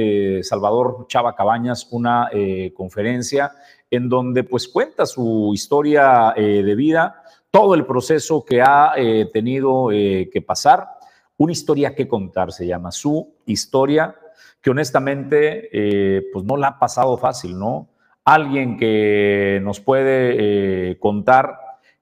Salvador Chava Cabañas, una conferencia en donde pues cuenta su historia de vida, todo el proceso que ha eh, tenido eh, que pasar, una historia que contar, se llama su historia, que honestamente eh, pues no la ha pasado fácil, ¿no? Alguien que nos puede contar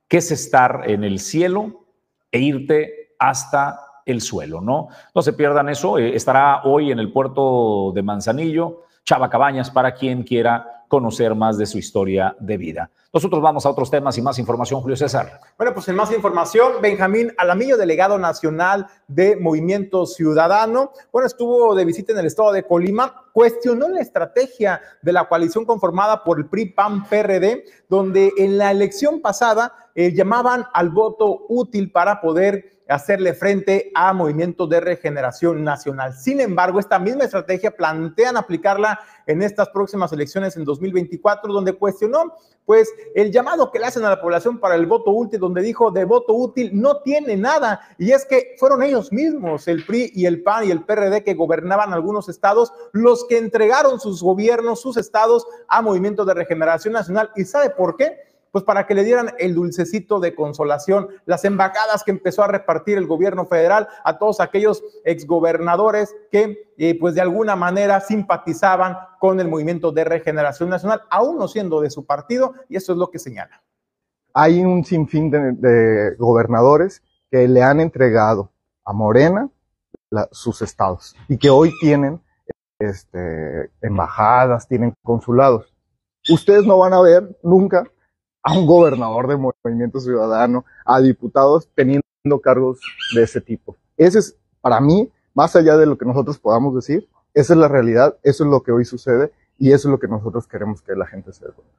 qué es estar en el cielo e irte hasta el suelo, ¿no? No se pierdan eso, estará hoy en el puerto de Manzanillo, Chava Cabañas, para quien quiera conocer más de su historia de vida. Nosotros vamos a otros temas y más información, Julio César. Bueno, pues en más información, Benjamín Alamillo, delegado nacional de Movimiento Ciudadano, bueno, estuvo de visita en el estado de Colima, cuestionó la estrategia de la coalición conformada por el PRI, PAN, PRD, donde en la elección pasada eh, llamaban al voto útil para poder hacerle frente a movimientos de regeneración nacional. Sin embargo, esta misma estrategia plantean aplicarla en estas próximas elecciones en 2024, donde cuestionó pues el llamado que le hacen a la población para el voto útil, donde dijo de voto útil no tiene nada, y es que fueron ellos mismos, el PRI y el PAN y el PRD que gobernaban algunos estados, los que entregaron sus gobiernos, sus estados a Movimiento de Regeneración Nacional. ¿Y sabe por qué? Pues para que le dieran el dulcecito de consolación, las embajadas que empezó a repartir el gobierno federal a todos aquellos exgobernadores que eh, pues de alguna manera simpatizaban con el movimiento de regeneración nacional, aún no siendo de su partido, y eso es lo que señala. Hay un sinfín de, gobernadores que le han entregado a Morena sus estados y que hoy tienen este, embajadas, tienen consulados. Ustedes no van a ver nunca a un gobernador de Movimiento Ciudadano, a diputados teniendo cargos de ese tipo. Ese es, para mí, más allá de lo que nosotros podamos decir, esa es la realidad, eso es lo que hoy sucede y eso es lo que nosotros queremos que la gente se dé cuenta.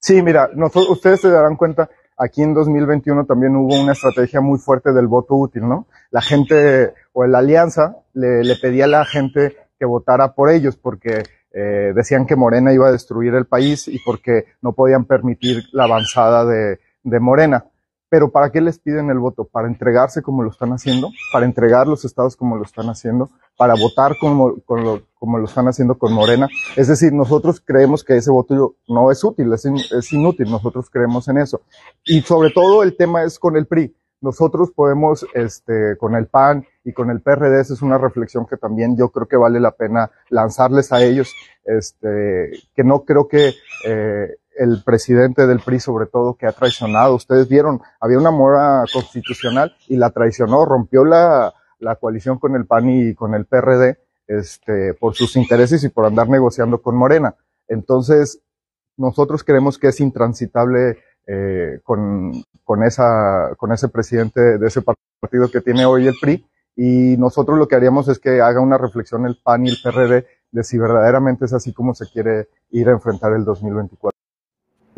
Sí, mira, nosotros, ustedes se darán cuenta, aquí en 2021 también hubo una estrategia muy fuerte del voto útil, ¿no? La gente o la alianza le, le pedía a la gente que votara por ellos porque eh, decían que Morena iba a destruir el país y porque no podían permitir la avanzada de, de Morena. Pero ¿para qué les piden el voto? Para entregarse como lo están haciendo, para entregar los estados como lo están haciendo, para votar como, lo, como lo están haciendo con Morena. Es decir, nosotros creemos que ese voto no es útil, es, in, es inútil, nosotros creemos en eso. Y sobre todo el tema es con el PRI. Nosotros podemos, este, con el PAN y con el PRD, esa es una reflexión que también yo creo que vale la pena lanzarles a ellos, este, que no creo que, eh, el presidente del PRI sobre todo que ha traicionado. Ustedes vieron, había una mora constitucional y la traicionó, rompió la, la coalición con el PAN y con el PRD, este, por sus intereses y por andar negociando con Morena. Entonces, nosotros creemos que es intransitable eh, con, con, esa, con ese presidente de ese partido que tiene hoy el PRI. Y nosotros lo que haríamos es que haga una reflexión el PAN y el PRD de si verdaderamente es así como se quiere ir a enfrentar el 2024.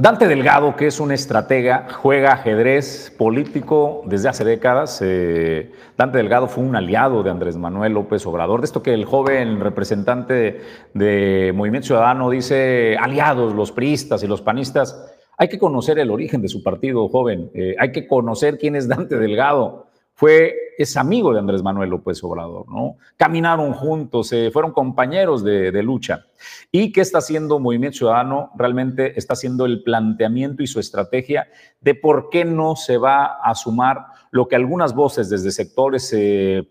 Dante Delgado, que es un estratega, juega ajedrez político desde hace décadas. Eh, Dante Delgado fue un aliado de Andrés Manuel López Obrador. De esto que el joven representante de Movimiento Ciudadano dice, aliados, los priistas y los panistas. Hay que conocer el origen de su partido, joven. Eh, hay que conocer quién es Dante Delgado fue, es amigo de Andrés Manuel López Obrador, ¿no? Caminaron juntos, eh, fueron compañeros de, lucha. ¿Y qué está haciendo Movimiento Ciudadano? Realmente está haciendo el planteamiento y su estrategia de por qué no se va a sumar lo que algunas voces desde sectores eh,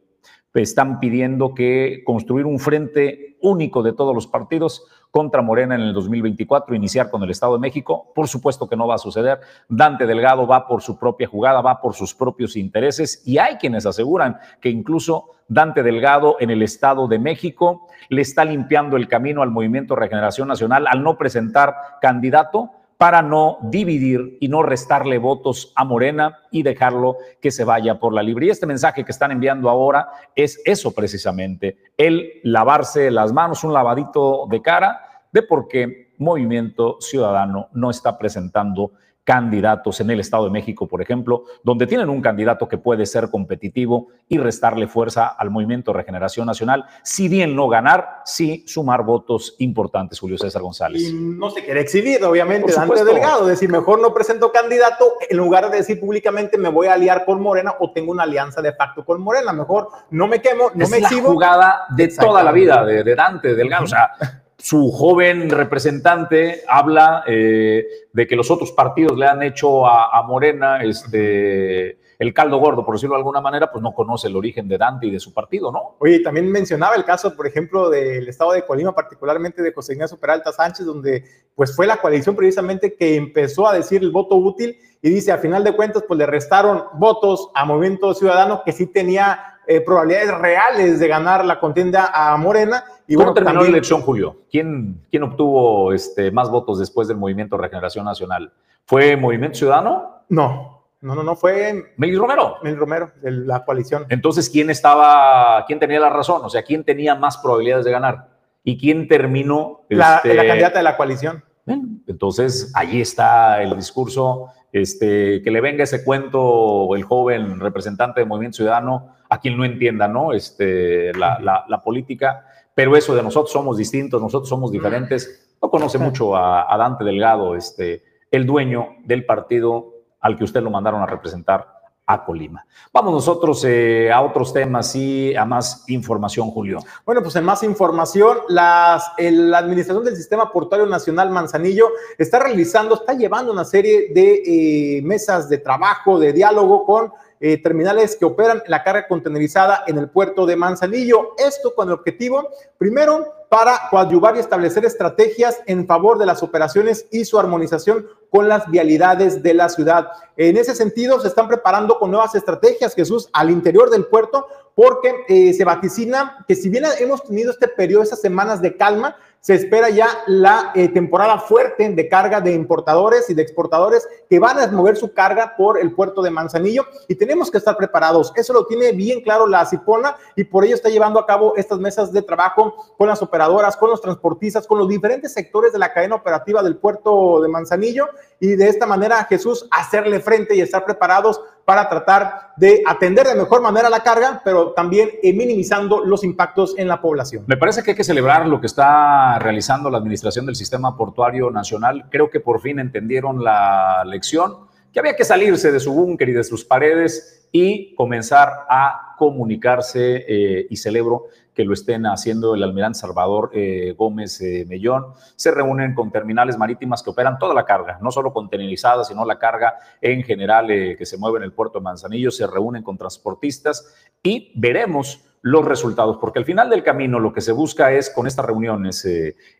están pidiendo que construir un frente único de todos los partidos contra Morena en el 2024, iniciar con el Estado de México. Por supuesto que no va a suceder. Dante Delgado va por su propia jugada, va por sus propios intereses y hay quienes aseguran que incluso Dante Delgado en el Estado de México le está limpiando el camino al Movimiento Regeneración Nacional al no presentar candidato para no dividir y no restarle votos a Morena y dejarlo que se vaya por la libre. Y este mensaje que están enviando ahora es eso precisamente, el lavarse las manos, un lavadito de cara de por qué Movimiento Ciudadano no está presentando candidatos en el Estado de México, por ejemplo, donde tienen un candidato que puede ser competitivo y restarle fuerza al movimiento Regeneración Nacional, si bien no ganar, sí sumar votos importantes, Julio César González. Y no se quiere exhibir, obviamente, Dante Delgado, decir, mejor no presento candidato, en lugar de decir públicamente me voy a aliar con Morena o tengo una alianza de facto con Morena, mejor no me quemo, no es me exhibo. la jugada de toda la vida de, de Dante Delgado, o sea su joven representante habla eh, de que los otros partidos le han hecho a, Morena este, el caldo gordo, por decirlo de alguna manera, pues no conoce el origen de Dante y de su partido, ¿no? Oye, también mencionaba el caso, por ejemplo, del estado de Colima, particularmente de José Ignacio Peralta Sánchez, donde pues fue la coalición precisamente que empezó a decir el voto útil y dice, a final de cuentas, pues le restaron votos a Movimiento Ciudadano que sí tenía eh, probabilidades reales de ganar la contienda a Morena. Y ¿Cómo bueno, terminó también... la elección, Julio? ¿Quién, quién obtuvo este, más votos después del Movimiento Regeneración Nacional? ¿Fue Movimiento Ciudadano? No, no, no, no, fue... Mel Romero. Mel Romero, de la coalición. Entonces, ¿quién estaba, quién tenía la razón? O sea, ¿quién tenía más probabilidades de ganar? ¿Y quién terminó? La, este... la candidata de la coalición. Bien, entonces, allí está el discurso. Este, que le venga ese cuento el joven representante del Movimiento Ciudadano a quien no entienda, ¿no? Este, la, la, política pero eso de nosotros somos distintos, nosotros somos diferentes. No conoce mucho a, a, Dante Delgado, este, el dueño del partido al que usted lo mandaron a representar a Colima. Vamos nosotros eh, a otros temas y a más información, Julio. Bueno, pues en más información, las, el, la Administración del Sistema Portuario Nacional Manzanillo está realizando, está llevando una serie de eh, mesas de trabajo, de diálogo con eh, terminales que operan la carga contenerizada en el puerto de Manzanillo. Esto con el objetivo, primero, para coadyuvar y establecer estrategias en favor de las operaciones y su armonización con las vialidades de la ciudad. En ese sentido, se están preparando con nuevas estrategias, Jesús, al interior del puerto, porque eh, se vaticina que si bien hemos tenido este periodo, esas semanas de calma, se espera ya la eh, temporada fuerte de carga de importadores y de exportadores que van a mover su carga por el puerto de Manzanillo y tenemos que estar preparados. Eso lo tiene bien claro la Cipona y por ello está llevando a cabo estas mesas de trabajo con las operadoras, con los transportistas, con los diferentes sectores de la cadena operativa del puerto de Manzanillo y de esta manera Jesús hacerle frente y estar preparados para tratar de atender de mejor manera la carga, pero también eh, minimizando los impactos en la población. Me parece que hay que celebrar lo que está realizando la Administración del Sistema Portuario Nacional. Creo que por fin entendieron la lección, que había que salirse de su búnker y de sus paredes y comenzar a comunicarse eh, y celebro que lo estén haciendo el almirante Salvador eh, Gómez eh, Mellón. Se reúnen con terminales marítimas que operan toda la carga, no solo containerizada, sino la carga en general que se mueve en el puerto de Manzanillo. Se reúnen con transportistas y veremos los resultados, porque al final del camino lo que se busca es, con estas reuniones,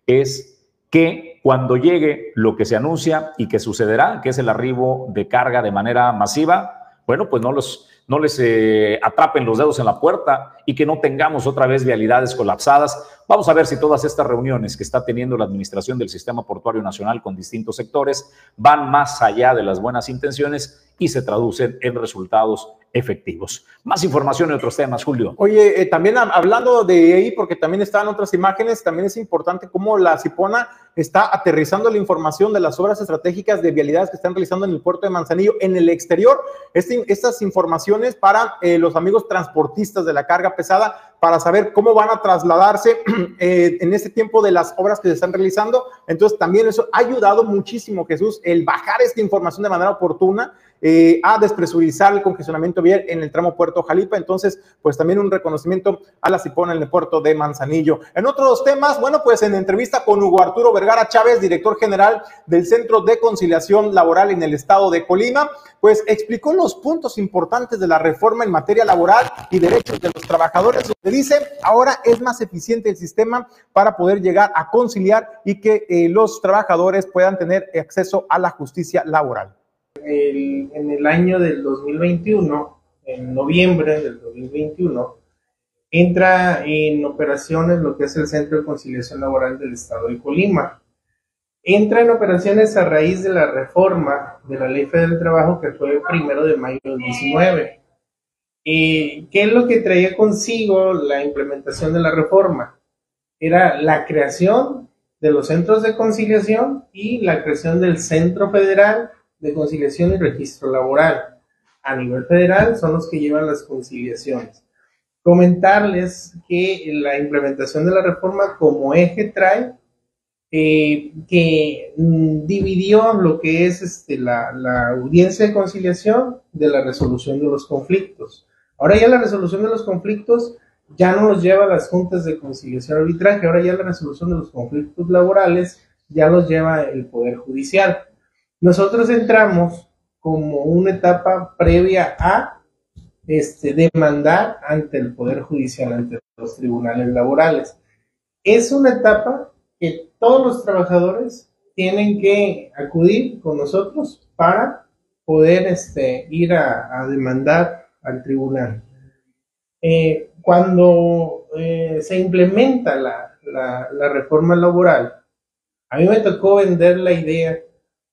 es que cuando llegue lo que se anuncia y que sucederá, que es el arribo de carga de manera masiva, bueno, pues no los no les eh, atrapen los dedos en la puerta y que no tengamos otra vez vialidades colapsadas. Vamos a ver si todas estas reuniones que está teniendo la Administración del Sistema Portuario Nacional con distintos sectores van más allá de las buenas intenciones y se traducen en resultados efectivos. Más información en otros temas, Julio. Oye, eh, también hablando de ahí, porque también están otras imágenes, también es importante cómo la Cipona está aterrizando la información de las obras estratégicas de vialidades que están realizando en el puerto de Manzanillo en el exterior. Este, estas informaciones para eh, los amigos transportistas de la carga pesada, para saber cómo van a trasladarse eh, en este tiempo de las obras que se están realizando. Entonces, también eso ha ayudado muchísimo, Jesús, el bajar esta información de manera oportuna eh, a despresurizar el congestionamiento vial en el tramo Puerto Jalipa. Entonces, pues también un reconocimiento a la Cipona en el puerto de Manzanillo. En otros temas, bueno, pues en entrevista con Hugo Arturo Vergara Chávez, director general del Centro de Conciliación Laboral en el estado de Colima, pues explicó los puntos importantes de la reforma en materia laboral y derechos de los trabajadores, dice, ahora es más eficiente el sistema para poder llegar a conciliar y que eh, los trabajadores puedan tener acceso a la justicia laboral en el año del 2021, en noviembre del 2021, entra en operaciones lo que es el Centro de Conciliación Laboral del Estado de Colima. Entra en operaciones a raíz de la reforma de la Ley Federal del Trabajo que fue el primero de mayo del 19. ¿Qué es lo que traía consigo la implementación de la reforma? Era la creación de los centros de conciliación y la creación del Centro Federal de conciliación y registro laboral. A nivel federal son los que llevan las conciliaciones. Comentarles que la implementación de la reforma como eje trae eh, que mm, dividió lo que es este, la, la, audiencia de conciliación de la resolución de los conflictos. Ahora ya la resolución de los conflictos ya no nos lleva las juntas de conciliación arbitraje, ahora ya la resolución de los conflictos laborales ya los lleva el Poder Judicial. Nosotros entramos como una etapa previa a este, demandar ante el Poder Judicial, ante los tribunales laborales. Es una etapa que todos los trabajadores tienen que acudir con nosotros para poder este, ir a, demandar al tribunal. Eh, cuando eh, se implementa la reforma laboral, a mí me tocó vender la idea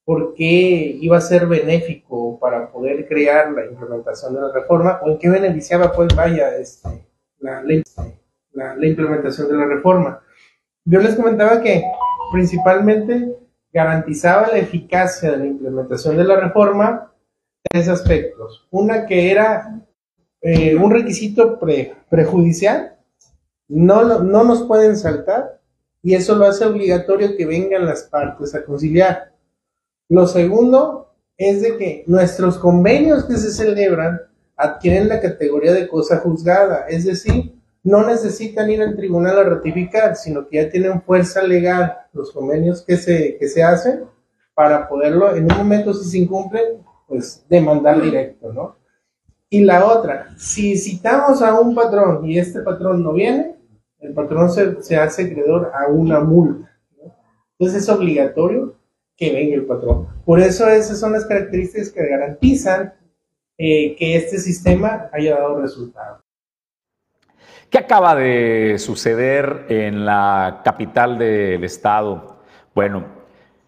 por qué iba a ser benéfico para poder crear la implementación de la reforma o en qué beneficiaba, pues vaya, este, la, la, implementación de la reforma. Yo les comentaba que principalmente garantizaba la eficacia de la implementación de la reforma tres aspectos. Una que era eh, un requisito prejudicial, no, no nos pueden saltar y eso lo hace obligatorio que vengan las partes a conciliar. Lo segundo es de que nuestros convenios que se celebran adquieren la categoría de cosa juzgada, es decir, no necesitan ir al tribunal a ratificar, sino que ya tienen fuerza legal los convenios que se, que se hacen para poderlo, en un momento si se incumplen, pues demandar directo, ¿no? Y la otra, si citamos a un patrón y este patrón no viene, el patrón se, se hace acreedor a una multa. ¿no? Entonces es obligatorio que venga el patrón. Por eso esas son las características que garantizan eh, que este sistema haya dado resultado. ¿Qué acaba de suceder en la capital del estado? Bueno,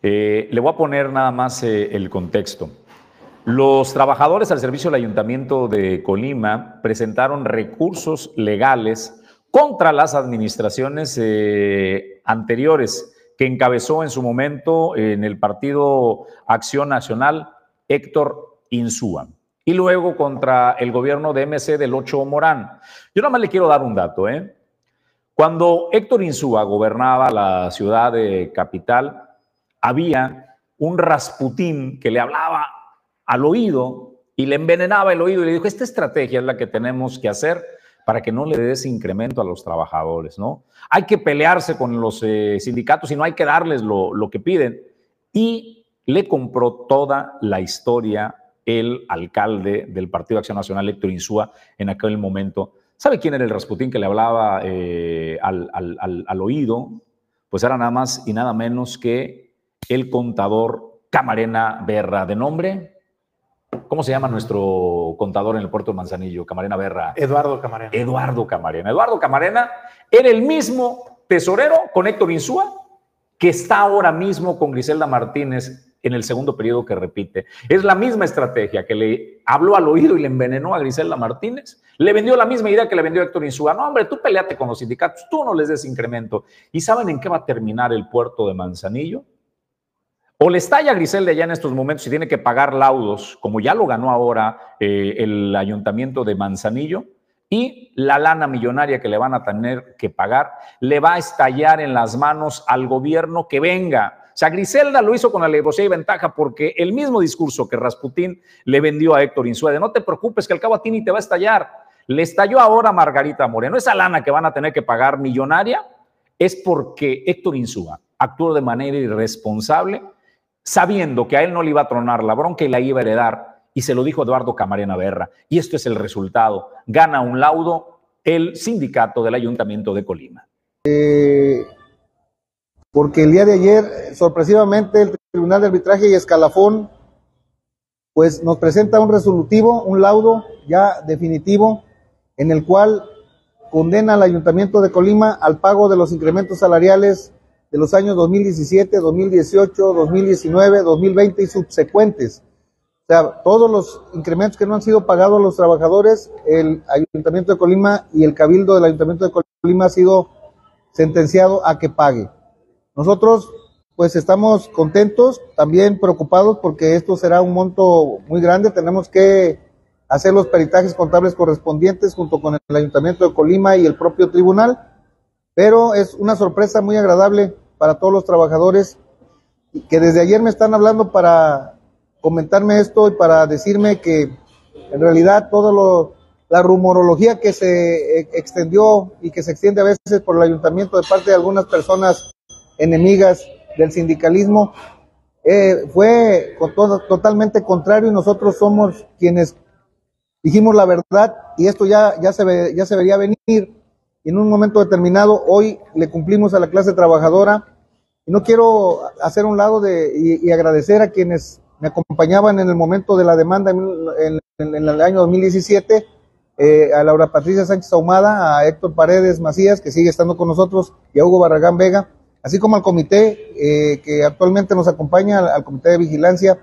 eh, le voy a poner nada más eh, el contexto. Los trabajadores al servicio del Ayuntamiento de Colima presentaron recursos legales contra las administraciones anteriores que encabezó en su momento en el partido Acción Nacional Héctor Insúa y luego contra el gobierno de MC del Ocho Morán. Yo nada más le quiero dar un dato. ¿eh? Cuando Héctor Insúa gobernaba la ciudad de Capital, había un Rasputín que le hablaba al oído y le envenenaba el oído y le dijo, esta estrategia es la que tenemos que hacer para que no le des incremento a los trabajadores, ¿no? Hay que pelearse con los eh, sindicatos y no hay que darles lo, que piden. Y le compró toda la historia el alcalde del Partido Acción Nacional, Héctor Insúa, en aquel momento. ¿Sabe quién era el Rasputín que le hablaba eh, al, al, al, oído? Pues era nada más y nada menos que el contador Camarena Berra, de nombre ¿Cómo se llama nuestro contador en el puerto de Manzanillo? Camarena Berra. Eduardo Camarena. Eduardo Camarena. Eduardo Camarena era el mismo tesorero con Héctor Insúa que está ahora mismo con Griselda Martínez en el segundo periodo que repite. Es la misma estrategia que le habló al oído y le envenenó a Griselda Martínez. Le vendió la misma idea que le vendió Héctor Insúa. No, hombre, tú peleate con los sindicatos, tú no les des incremento. ¿Y saben en qué va a terminar el puerto de Manzanillo? O le estalla Griselda ya en estos momentos y tiene que pagar laudos, como ya lo ganó ahora eh, el ayuntamiento de Manzanillo, y la lana millonaria que le van a tener que pagar le va a estallar en las manos al gobierno que venga. O sea, Griselda lo hizo con alevosía y ventaja porque el mismo discurso que Rasputín le vendió a Héctor Insuede, no te preocupes que al cabo a ti ni te va a estallar. Le estalló ahora a Margarita Moreno. Esa lana que van a tener que pagar millonaria es porque Héctor Insúa actuó de manera irresponsable sabiendo que a él no le iba a tronar la bronca y la iba a heredar, y se lo dijo Eduardo Camarena Berra. Y esto es el resultado. Gana un laudo el sindicato del Ayuntamiento de Colima. Eh, porque el día de ayer, sorpresivamente, el Tribunal de Arbitraje y Escalafón, pues nos presenta un resolutivo, un laudo ya definitivo, en el cual condena al Ayuntamiento de Colima al pago de los incrementos salariales de los años 2017, 2018, 2019, 2020 y subsecuentes. O sea, todos los incrementos que no han sido pagados a los trabajadores, el Ayuntamiento de Colima y el Cabildo del Ayuntamiento de Colima ha sido sentenciado a que pague. Nosotros, pues estamos contentos, también preocupados porque esto será un monto muy grande. Tenemos que hacer los peritajes contables correspondientes junto con el Ayuntamiento de Colima y el propio tribunal pero es una sorpresa muy agradable para todos los trabajadores que desde ayer me están hablando para comentarme esto y para decirme que en realidad todo lo, la rumorología que se e, extendió y que se extiende a veces por el ayuntamiento de parte de algunas personas enemigas del sindicalismo eh, fue totalmente contrario y nosotros somos quienes dijimos la verdad y esto ya, ya, se, ve, ya se vería venir y en un momento determinado hoy le cumplimos a la clase trabajadora. Y no quiero hacer un lado de, y, agradecer a quienes me acompañaban en el momento de la demanda en, el año 2017, eh, a Laura Patricia Sánchez Ahumada, a Héctor Paredes Macías, que sigue estando con nosotros, y a Hugo Barragán Vega, así como al comité eh, que actualmente nos acompaña, al, comité de vigilancia.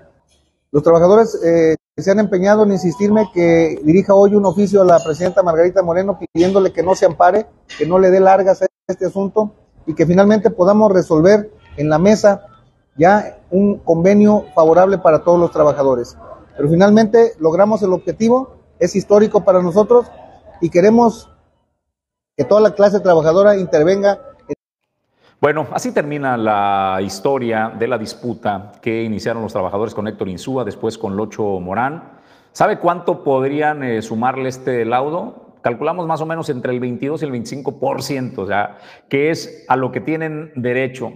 Los trabajadores eh, se han empeñado en insistirme que dirija hoy un oficio a la presidenta Margarita Moreno pidiéndole que no se ampare, que no le dé largas a este asunto y que finalmente podamos resolver en la mesa ya un convenio favorable para todos los trabajadores. Pero finalmente logramos el objetivo, es histórico para nosotros y queremos que toda la clase trabajadora intervenga bueno, así termina la historia de la disputa que iniciaron los trabajadores con Héctor Insúa, después con Locho Morán. ¿Sabe cuánto podrían eh, sumarle este laudo? Calculamos más o menos entre el 22 y el 25%, o sea, que es a lo que tienen derecho.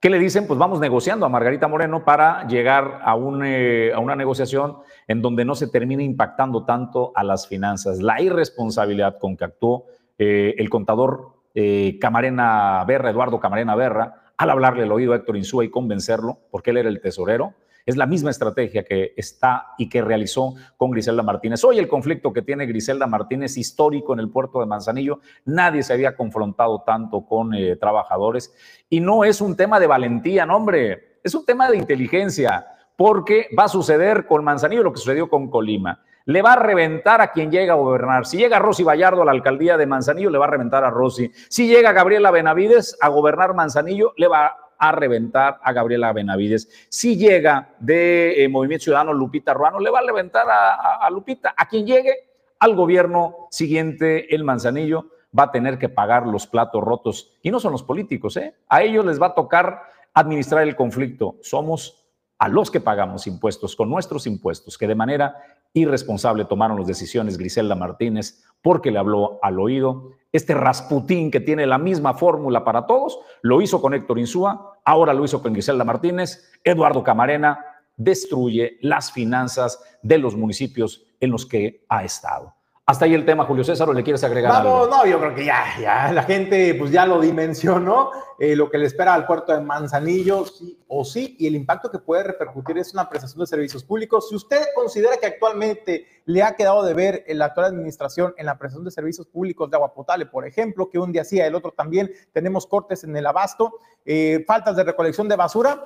¿Qué le dicen? Pues vamos negociando a Margarita Moreno para llegar a, eh, a una negociación en donde no se termine impactando tanto a las finanzas. La irresponsabilidad con que actuó eh, el contador eh, Camarena Berra, Eduardo Camarena Berra, al hablarle al oído a Héctor Insúa y convencerlo, porque él era el tesorero, es la misma estrategia que está y que realizó con Griselda Martínez. Hoy el conflicto que tiene Griselda Martínez histórico en el puerto de Manzanillo, nadie se había confrontado tanto con eh, trabajadores y no es un tema de valentía, no hombre, es un tema de inteligencia, porque va a suceder con Manzanillo lo que sucedió con Colima. Le va a reventar a quien llega a gobernar. Si llega Rosy Vallardo a la alcaldía de Manzanillo, le va a reventar a Rosy. Si llega Gabriela Benavides a gobernar Manzanillo, le va a reventar a Gabriela Benavides. Si llega de eh, Movimiento Ciudadano Lupita Ruano, le va a reventar a, Lupita. A quien llegue al gobierno siguiente, el Manzanillo, va a tener que pagar los platos rotos. Y no son los políticos, ¿eh? A ellos les va a tocar administrar el conflicto. Somos a los que pagamos impuestos con nuestros impuestos, que de manera irresponsable tomaron las decisiones Griselda Martínez porque le habló al oído. Este Rasputín que tiene la misma fórmula para todos, lo hizo con Héctor Insúa, ahora lo hizo con Griselda Martínez. Eduardo Camarena destruye las finanzas de los municipios en los que ha estado. Hasta ahí el tema, Julio César, ¿o le quieres agregar Vamos, no, yo creo que ya, ya, la gente pues ya lo dimensionó, eh, lo que le espera al puerto de Manzanillo, sí o sí, y el impacto que puede repercutir es una prestación de servicios públicos. Si usted considera que actualmente le ha quedado de ver en la actual administración en la prestación de servicios públicos de agua potable, por ejemplo, que un día sí, el otro también, tenemos cortes en el abasto, eh, faltas de recolección de basura,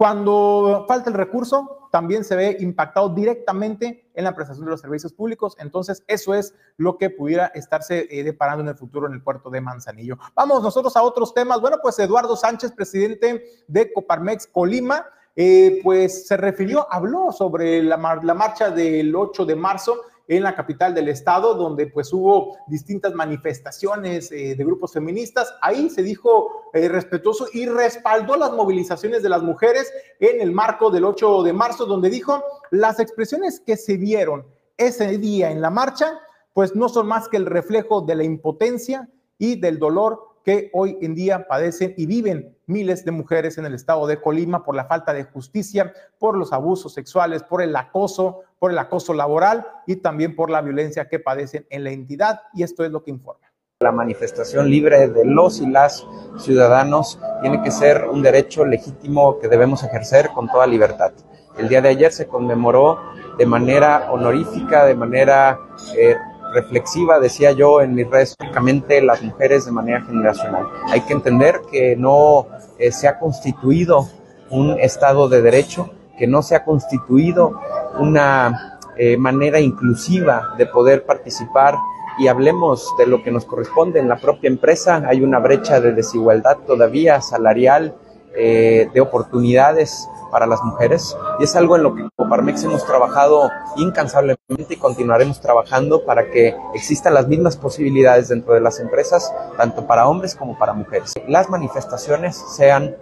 cuando falta el recurso, también se ve impactado directamente en la prestación de los servicios públicos. Entonces, eso es lo que pudiera estarse eh, deparando en el futuro en el puerto de Manzanillo. Vamos nosotros a otros temas. Bueno, pues Eduardo Sánchez, presidente de Coparmex Colima, eh, pues se refirió, habló sobre la, la marcha del 8 de marzo en la capital del estado, donde pues hubo distintas manifestaciones eh, de grupos feministas. Ahí se dijo eh, respetuoso y respaldó las movilizaciones de las mujeres en el marco del 8 de marzo, donde dijo las expresiones que se vieron ese día en la marcha, pues no son más que el reflejo de la impotencia y del dolor que hoy en día padecen y viven miles de mujeres en el estado de Colima por la falta de justicia, por los abusos sexuales, por el acoso, por el acoso laboral y también por la violencia que padecen en la entidad. Y esto es lo que informa. La manifestación libre de los y las ciudadanos tiene que ser un derecho legítimo que debemos ejercer con toda libertad. El día de ayer se conmemoró de manera honorífica, de manera eh, reflexiva, decía yo en mis redes, únicamente las mujeres de manera generacional. Hay que entender que no eh, se ha constituido un Estado de Derecho, que no se ha constituido una eh, manera inclusiva de poder participar y hablemos de lo que nos corresponde en la propia empresa. Hay una brecha de desigualdad todavía salarial, eh, de oportunidades para las mujeres y es algo en lo que como Parmex hemos trabajado incansablemente y continuaremos trabajando para que existan las mismas posibilidades dentro de las empresas, tanto para hombres como para mujeres. Las manifestaciones sean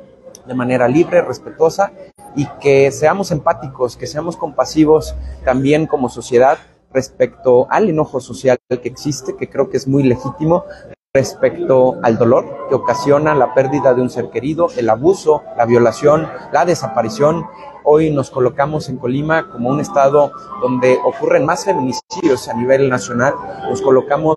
de manera libre, respetuosa y que seamos empáticos, que seamos compasivos también como sociedad respecto al enojo social que existe, que creo que es muy legítimo, respecto al dolor que ocasiona la pérdida de un ser querido, el abuso, la violación, la desaparición. Hoy nos colocamos en Colima como un estado donde ocurren más feminicidios a nivel nacional. Nos colocamos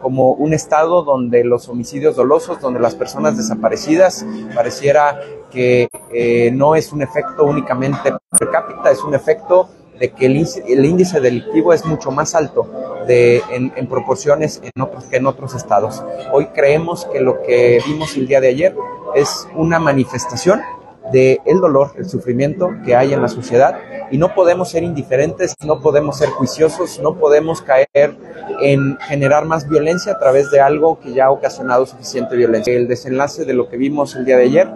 como un estado donde los homicidios dolosos, donde las personas desaparecidas, pareciera que eh, no es un efecto únicamente per cápita, es un efecto de que el índice, delictivo es mucho más alto de, en, proporciones en otros, que en otros estados. Hoy creemos que lo que vimos el día de ayer es una manifestación de el dolor, el sufrimiento que hay en la sociedad y no podemos ser indiferentes, no podemos ser juiciosos, no podemos caer en generar más violencia a través de algo que ya ha ocasionado suficiente violencia. El desenlace de lo que vimos el día de ayer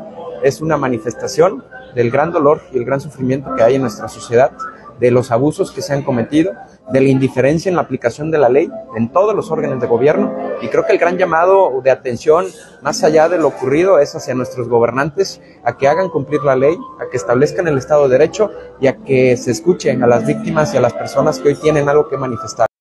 es una manifestación del gran dolor y el gran sufrimiento que hay en nuestra sociedad de los abusos que se han cometido, de la indiferencia en la aplicación de la ley en todos los órganos de gobierno. Y creo que el gran llamado de atención, más allá de lo ocurrido, es hacia nuestros gobernantes a que hagan cumplir la ley, a que establezcan el Estado de Derecho y a que se escuchen a las víctimas y a las personas que hoy tienen algo que manifestar.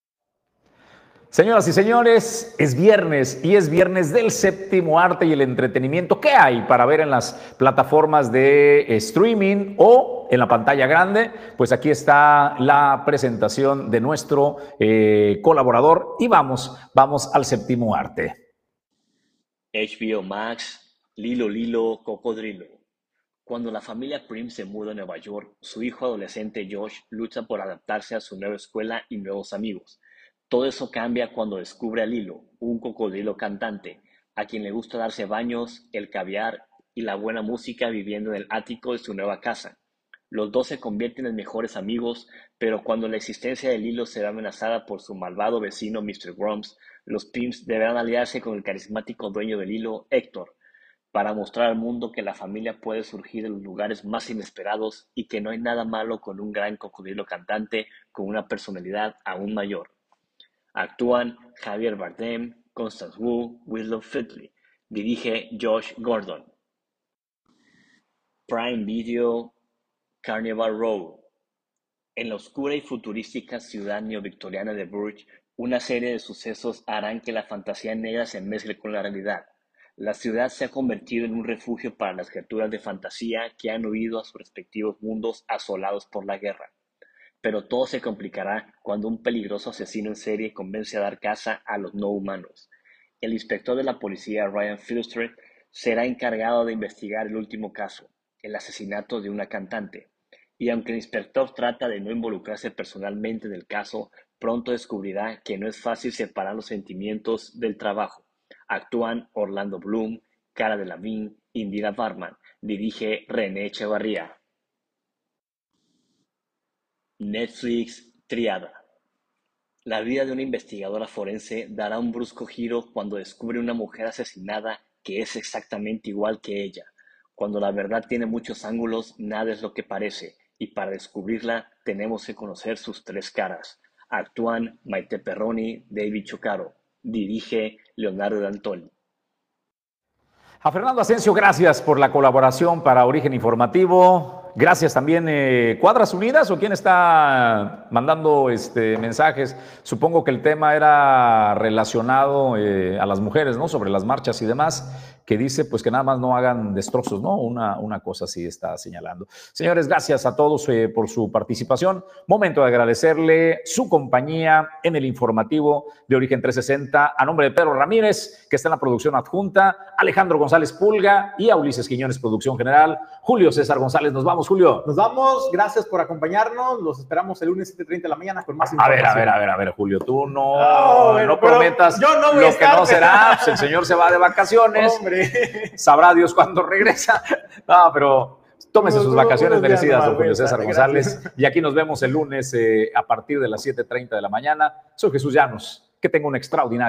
Señoras y señores, es viernes y es viernes del séptimo arte y el entretenimiento. ¿Qué hay para ver en las plataformas de streaming o en la pantalla grande? Pues aquí está la presentación de nuestro eh, colaborador y vamos, vamos al séptimo arte. HBO Max, Lilo Lilo Cocodrilo. Cuando la familia Prim se muda a Nueva York, su hijo adolescente Josh lucha por adaptarse a su nueva escuela y nuevos amigos. Todo eso cambia cuando descubre a Lilo, un cocodrilo cantante, a quien le gusta darse baños, el caviar y la buena música viviendo en el ático de su nueva casa. Los dos se convierten en mejores amigos, pero cuando la existencia de Lilo se ve amenazada por su malvado vecino Mr. Grumps, los Prims deberán aliarse con el carismático dueño del hilo, Héctor, para mostrar al mundo que la familia puede surgir de los lugares más inesperados y que no hay nada malo con un gran cocodrilo cantante con una personalidad aún mayor. Actúan Javier Bardem, Constance Wu, Willow Fitley. Dirige Josh Gordon. Prime Video Carnival Row. En la oscura y futurística ciudad neovictoriana de Bruges, una serie de sucesos harán que la fantasía negra se mezcle con la realidad. La ciudad se ha convertido en un refugio para las criaturas de fantasía que han huido a sus respectivos mundos asolados por la guerra. Pero todo se complicará cuando un peligroso asesino en serie convence a dar caza a los no humanos. El inspector de la policía Ryan Filster será encargado de investigar el último caso, el asesinato de una cantante. Y aunque el inspector trata de no involucrarse personalmente en el caso, pronto descubrirá que no es fácil separar los sentimientos del trabajo. Actúan Orlando Bloom, Cara de Lavín, Indira Varman. Dirige René Echevarría. Netflix Triada. La vida de una investigadora forense dará un brusco giro cuando descubre una mujer asesinada que es exactamente igual que ella. Cuando la verdad tiene muchos ángulos, nada es lo que parece, y para descubrirla tenemos que conocer sus tres caras. Actúan Maite Perroni, David Chocaro. Dirige Leonardo D'Antoni. A Fernando Asensio, gracias por la colaboración para Origen Informativo. Gracias también, eh, Cuadras Unidas, o quién está mandando este, mensajes. Supongo que el tema era relacionado eh, a las mujeres, ¿no? Sobre las marchas y demás, que dice pues que nada más no hagan destrozos, ¿no? Una, una cosa así está señalando. Señores, gracias a todos eh, por su participación. Momento de agradecerle su compañía en el informativo de Origen 360 a nombre de Pedro Ramírez, que está en la producción adjunta, Alejandro González Pulga y a Ulises Quiñones, producción general, Julio César González. Nos vamos, Julio. Nos vamos, gracias por acompañarnos. Los esperamos el lunes 7:30 de la mañana con más A información. ver, a ver, a ver, a ver, Julio, tú no, Ah, bueno, no prometas yo no voy a lo que no será. Pues el señor se va de vacaciones. Hombre. Sabrá Dios cuándo regresa. No, pero tómese sus vacaciones merecidas, don Julio César. González. Y aquí nos vemos el lunes eh, a partir de las 7:30 de la mañana. Soy Jesús Llanos. Que tenga un extraordinario.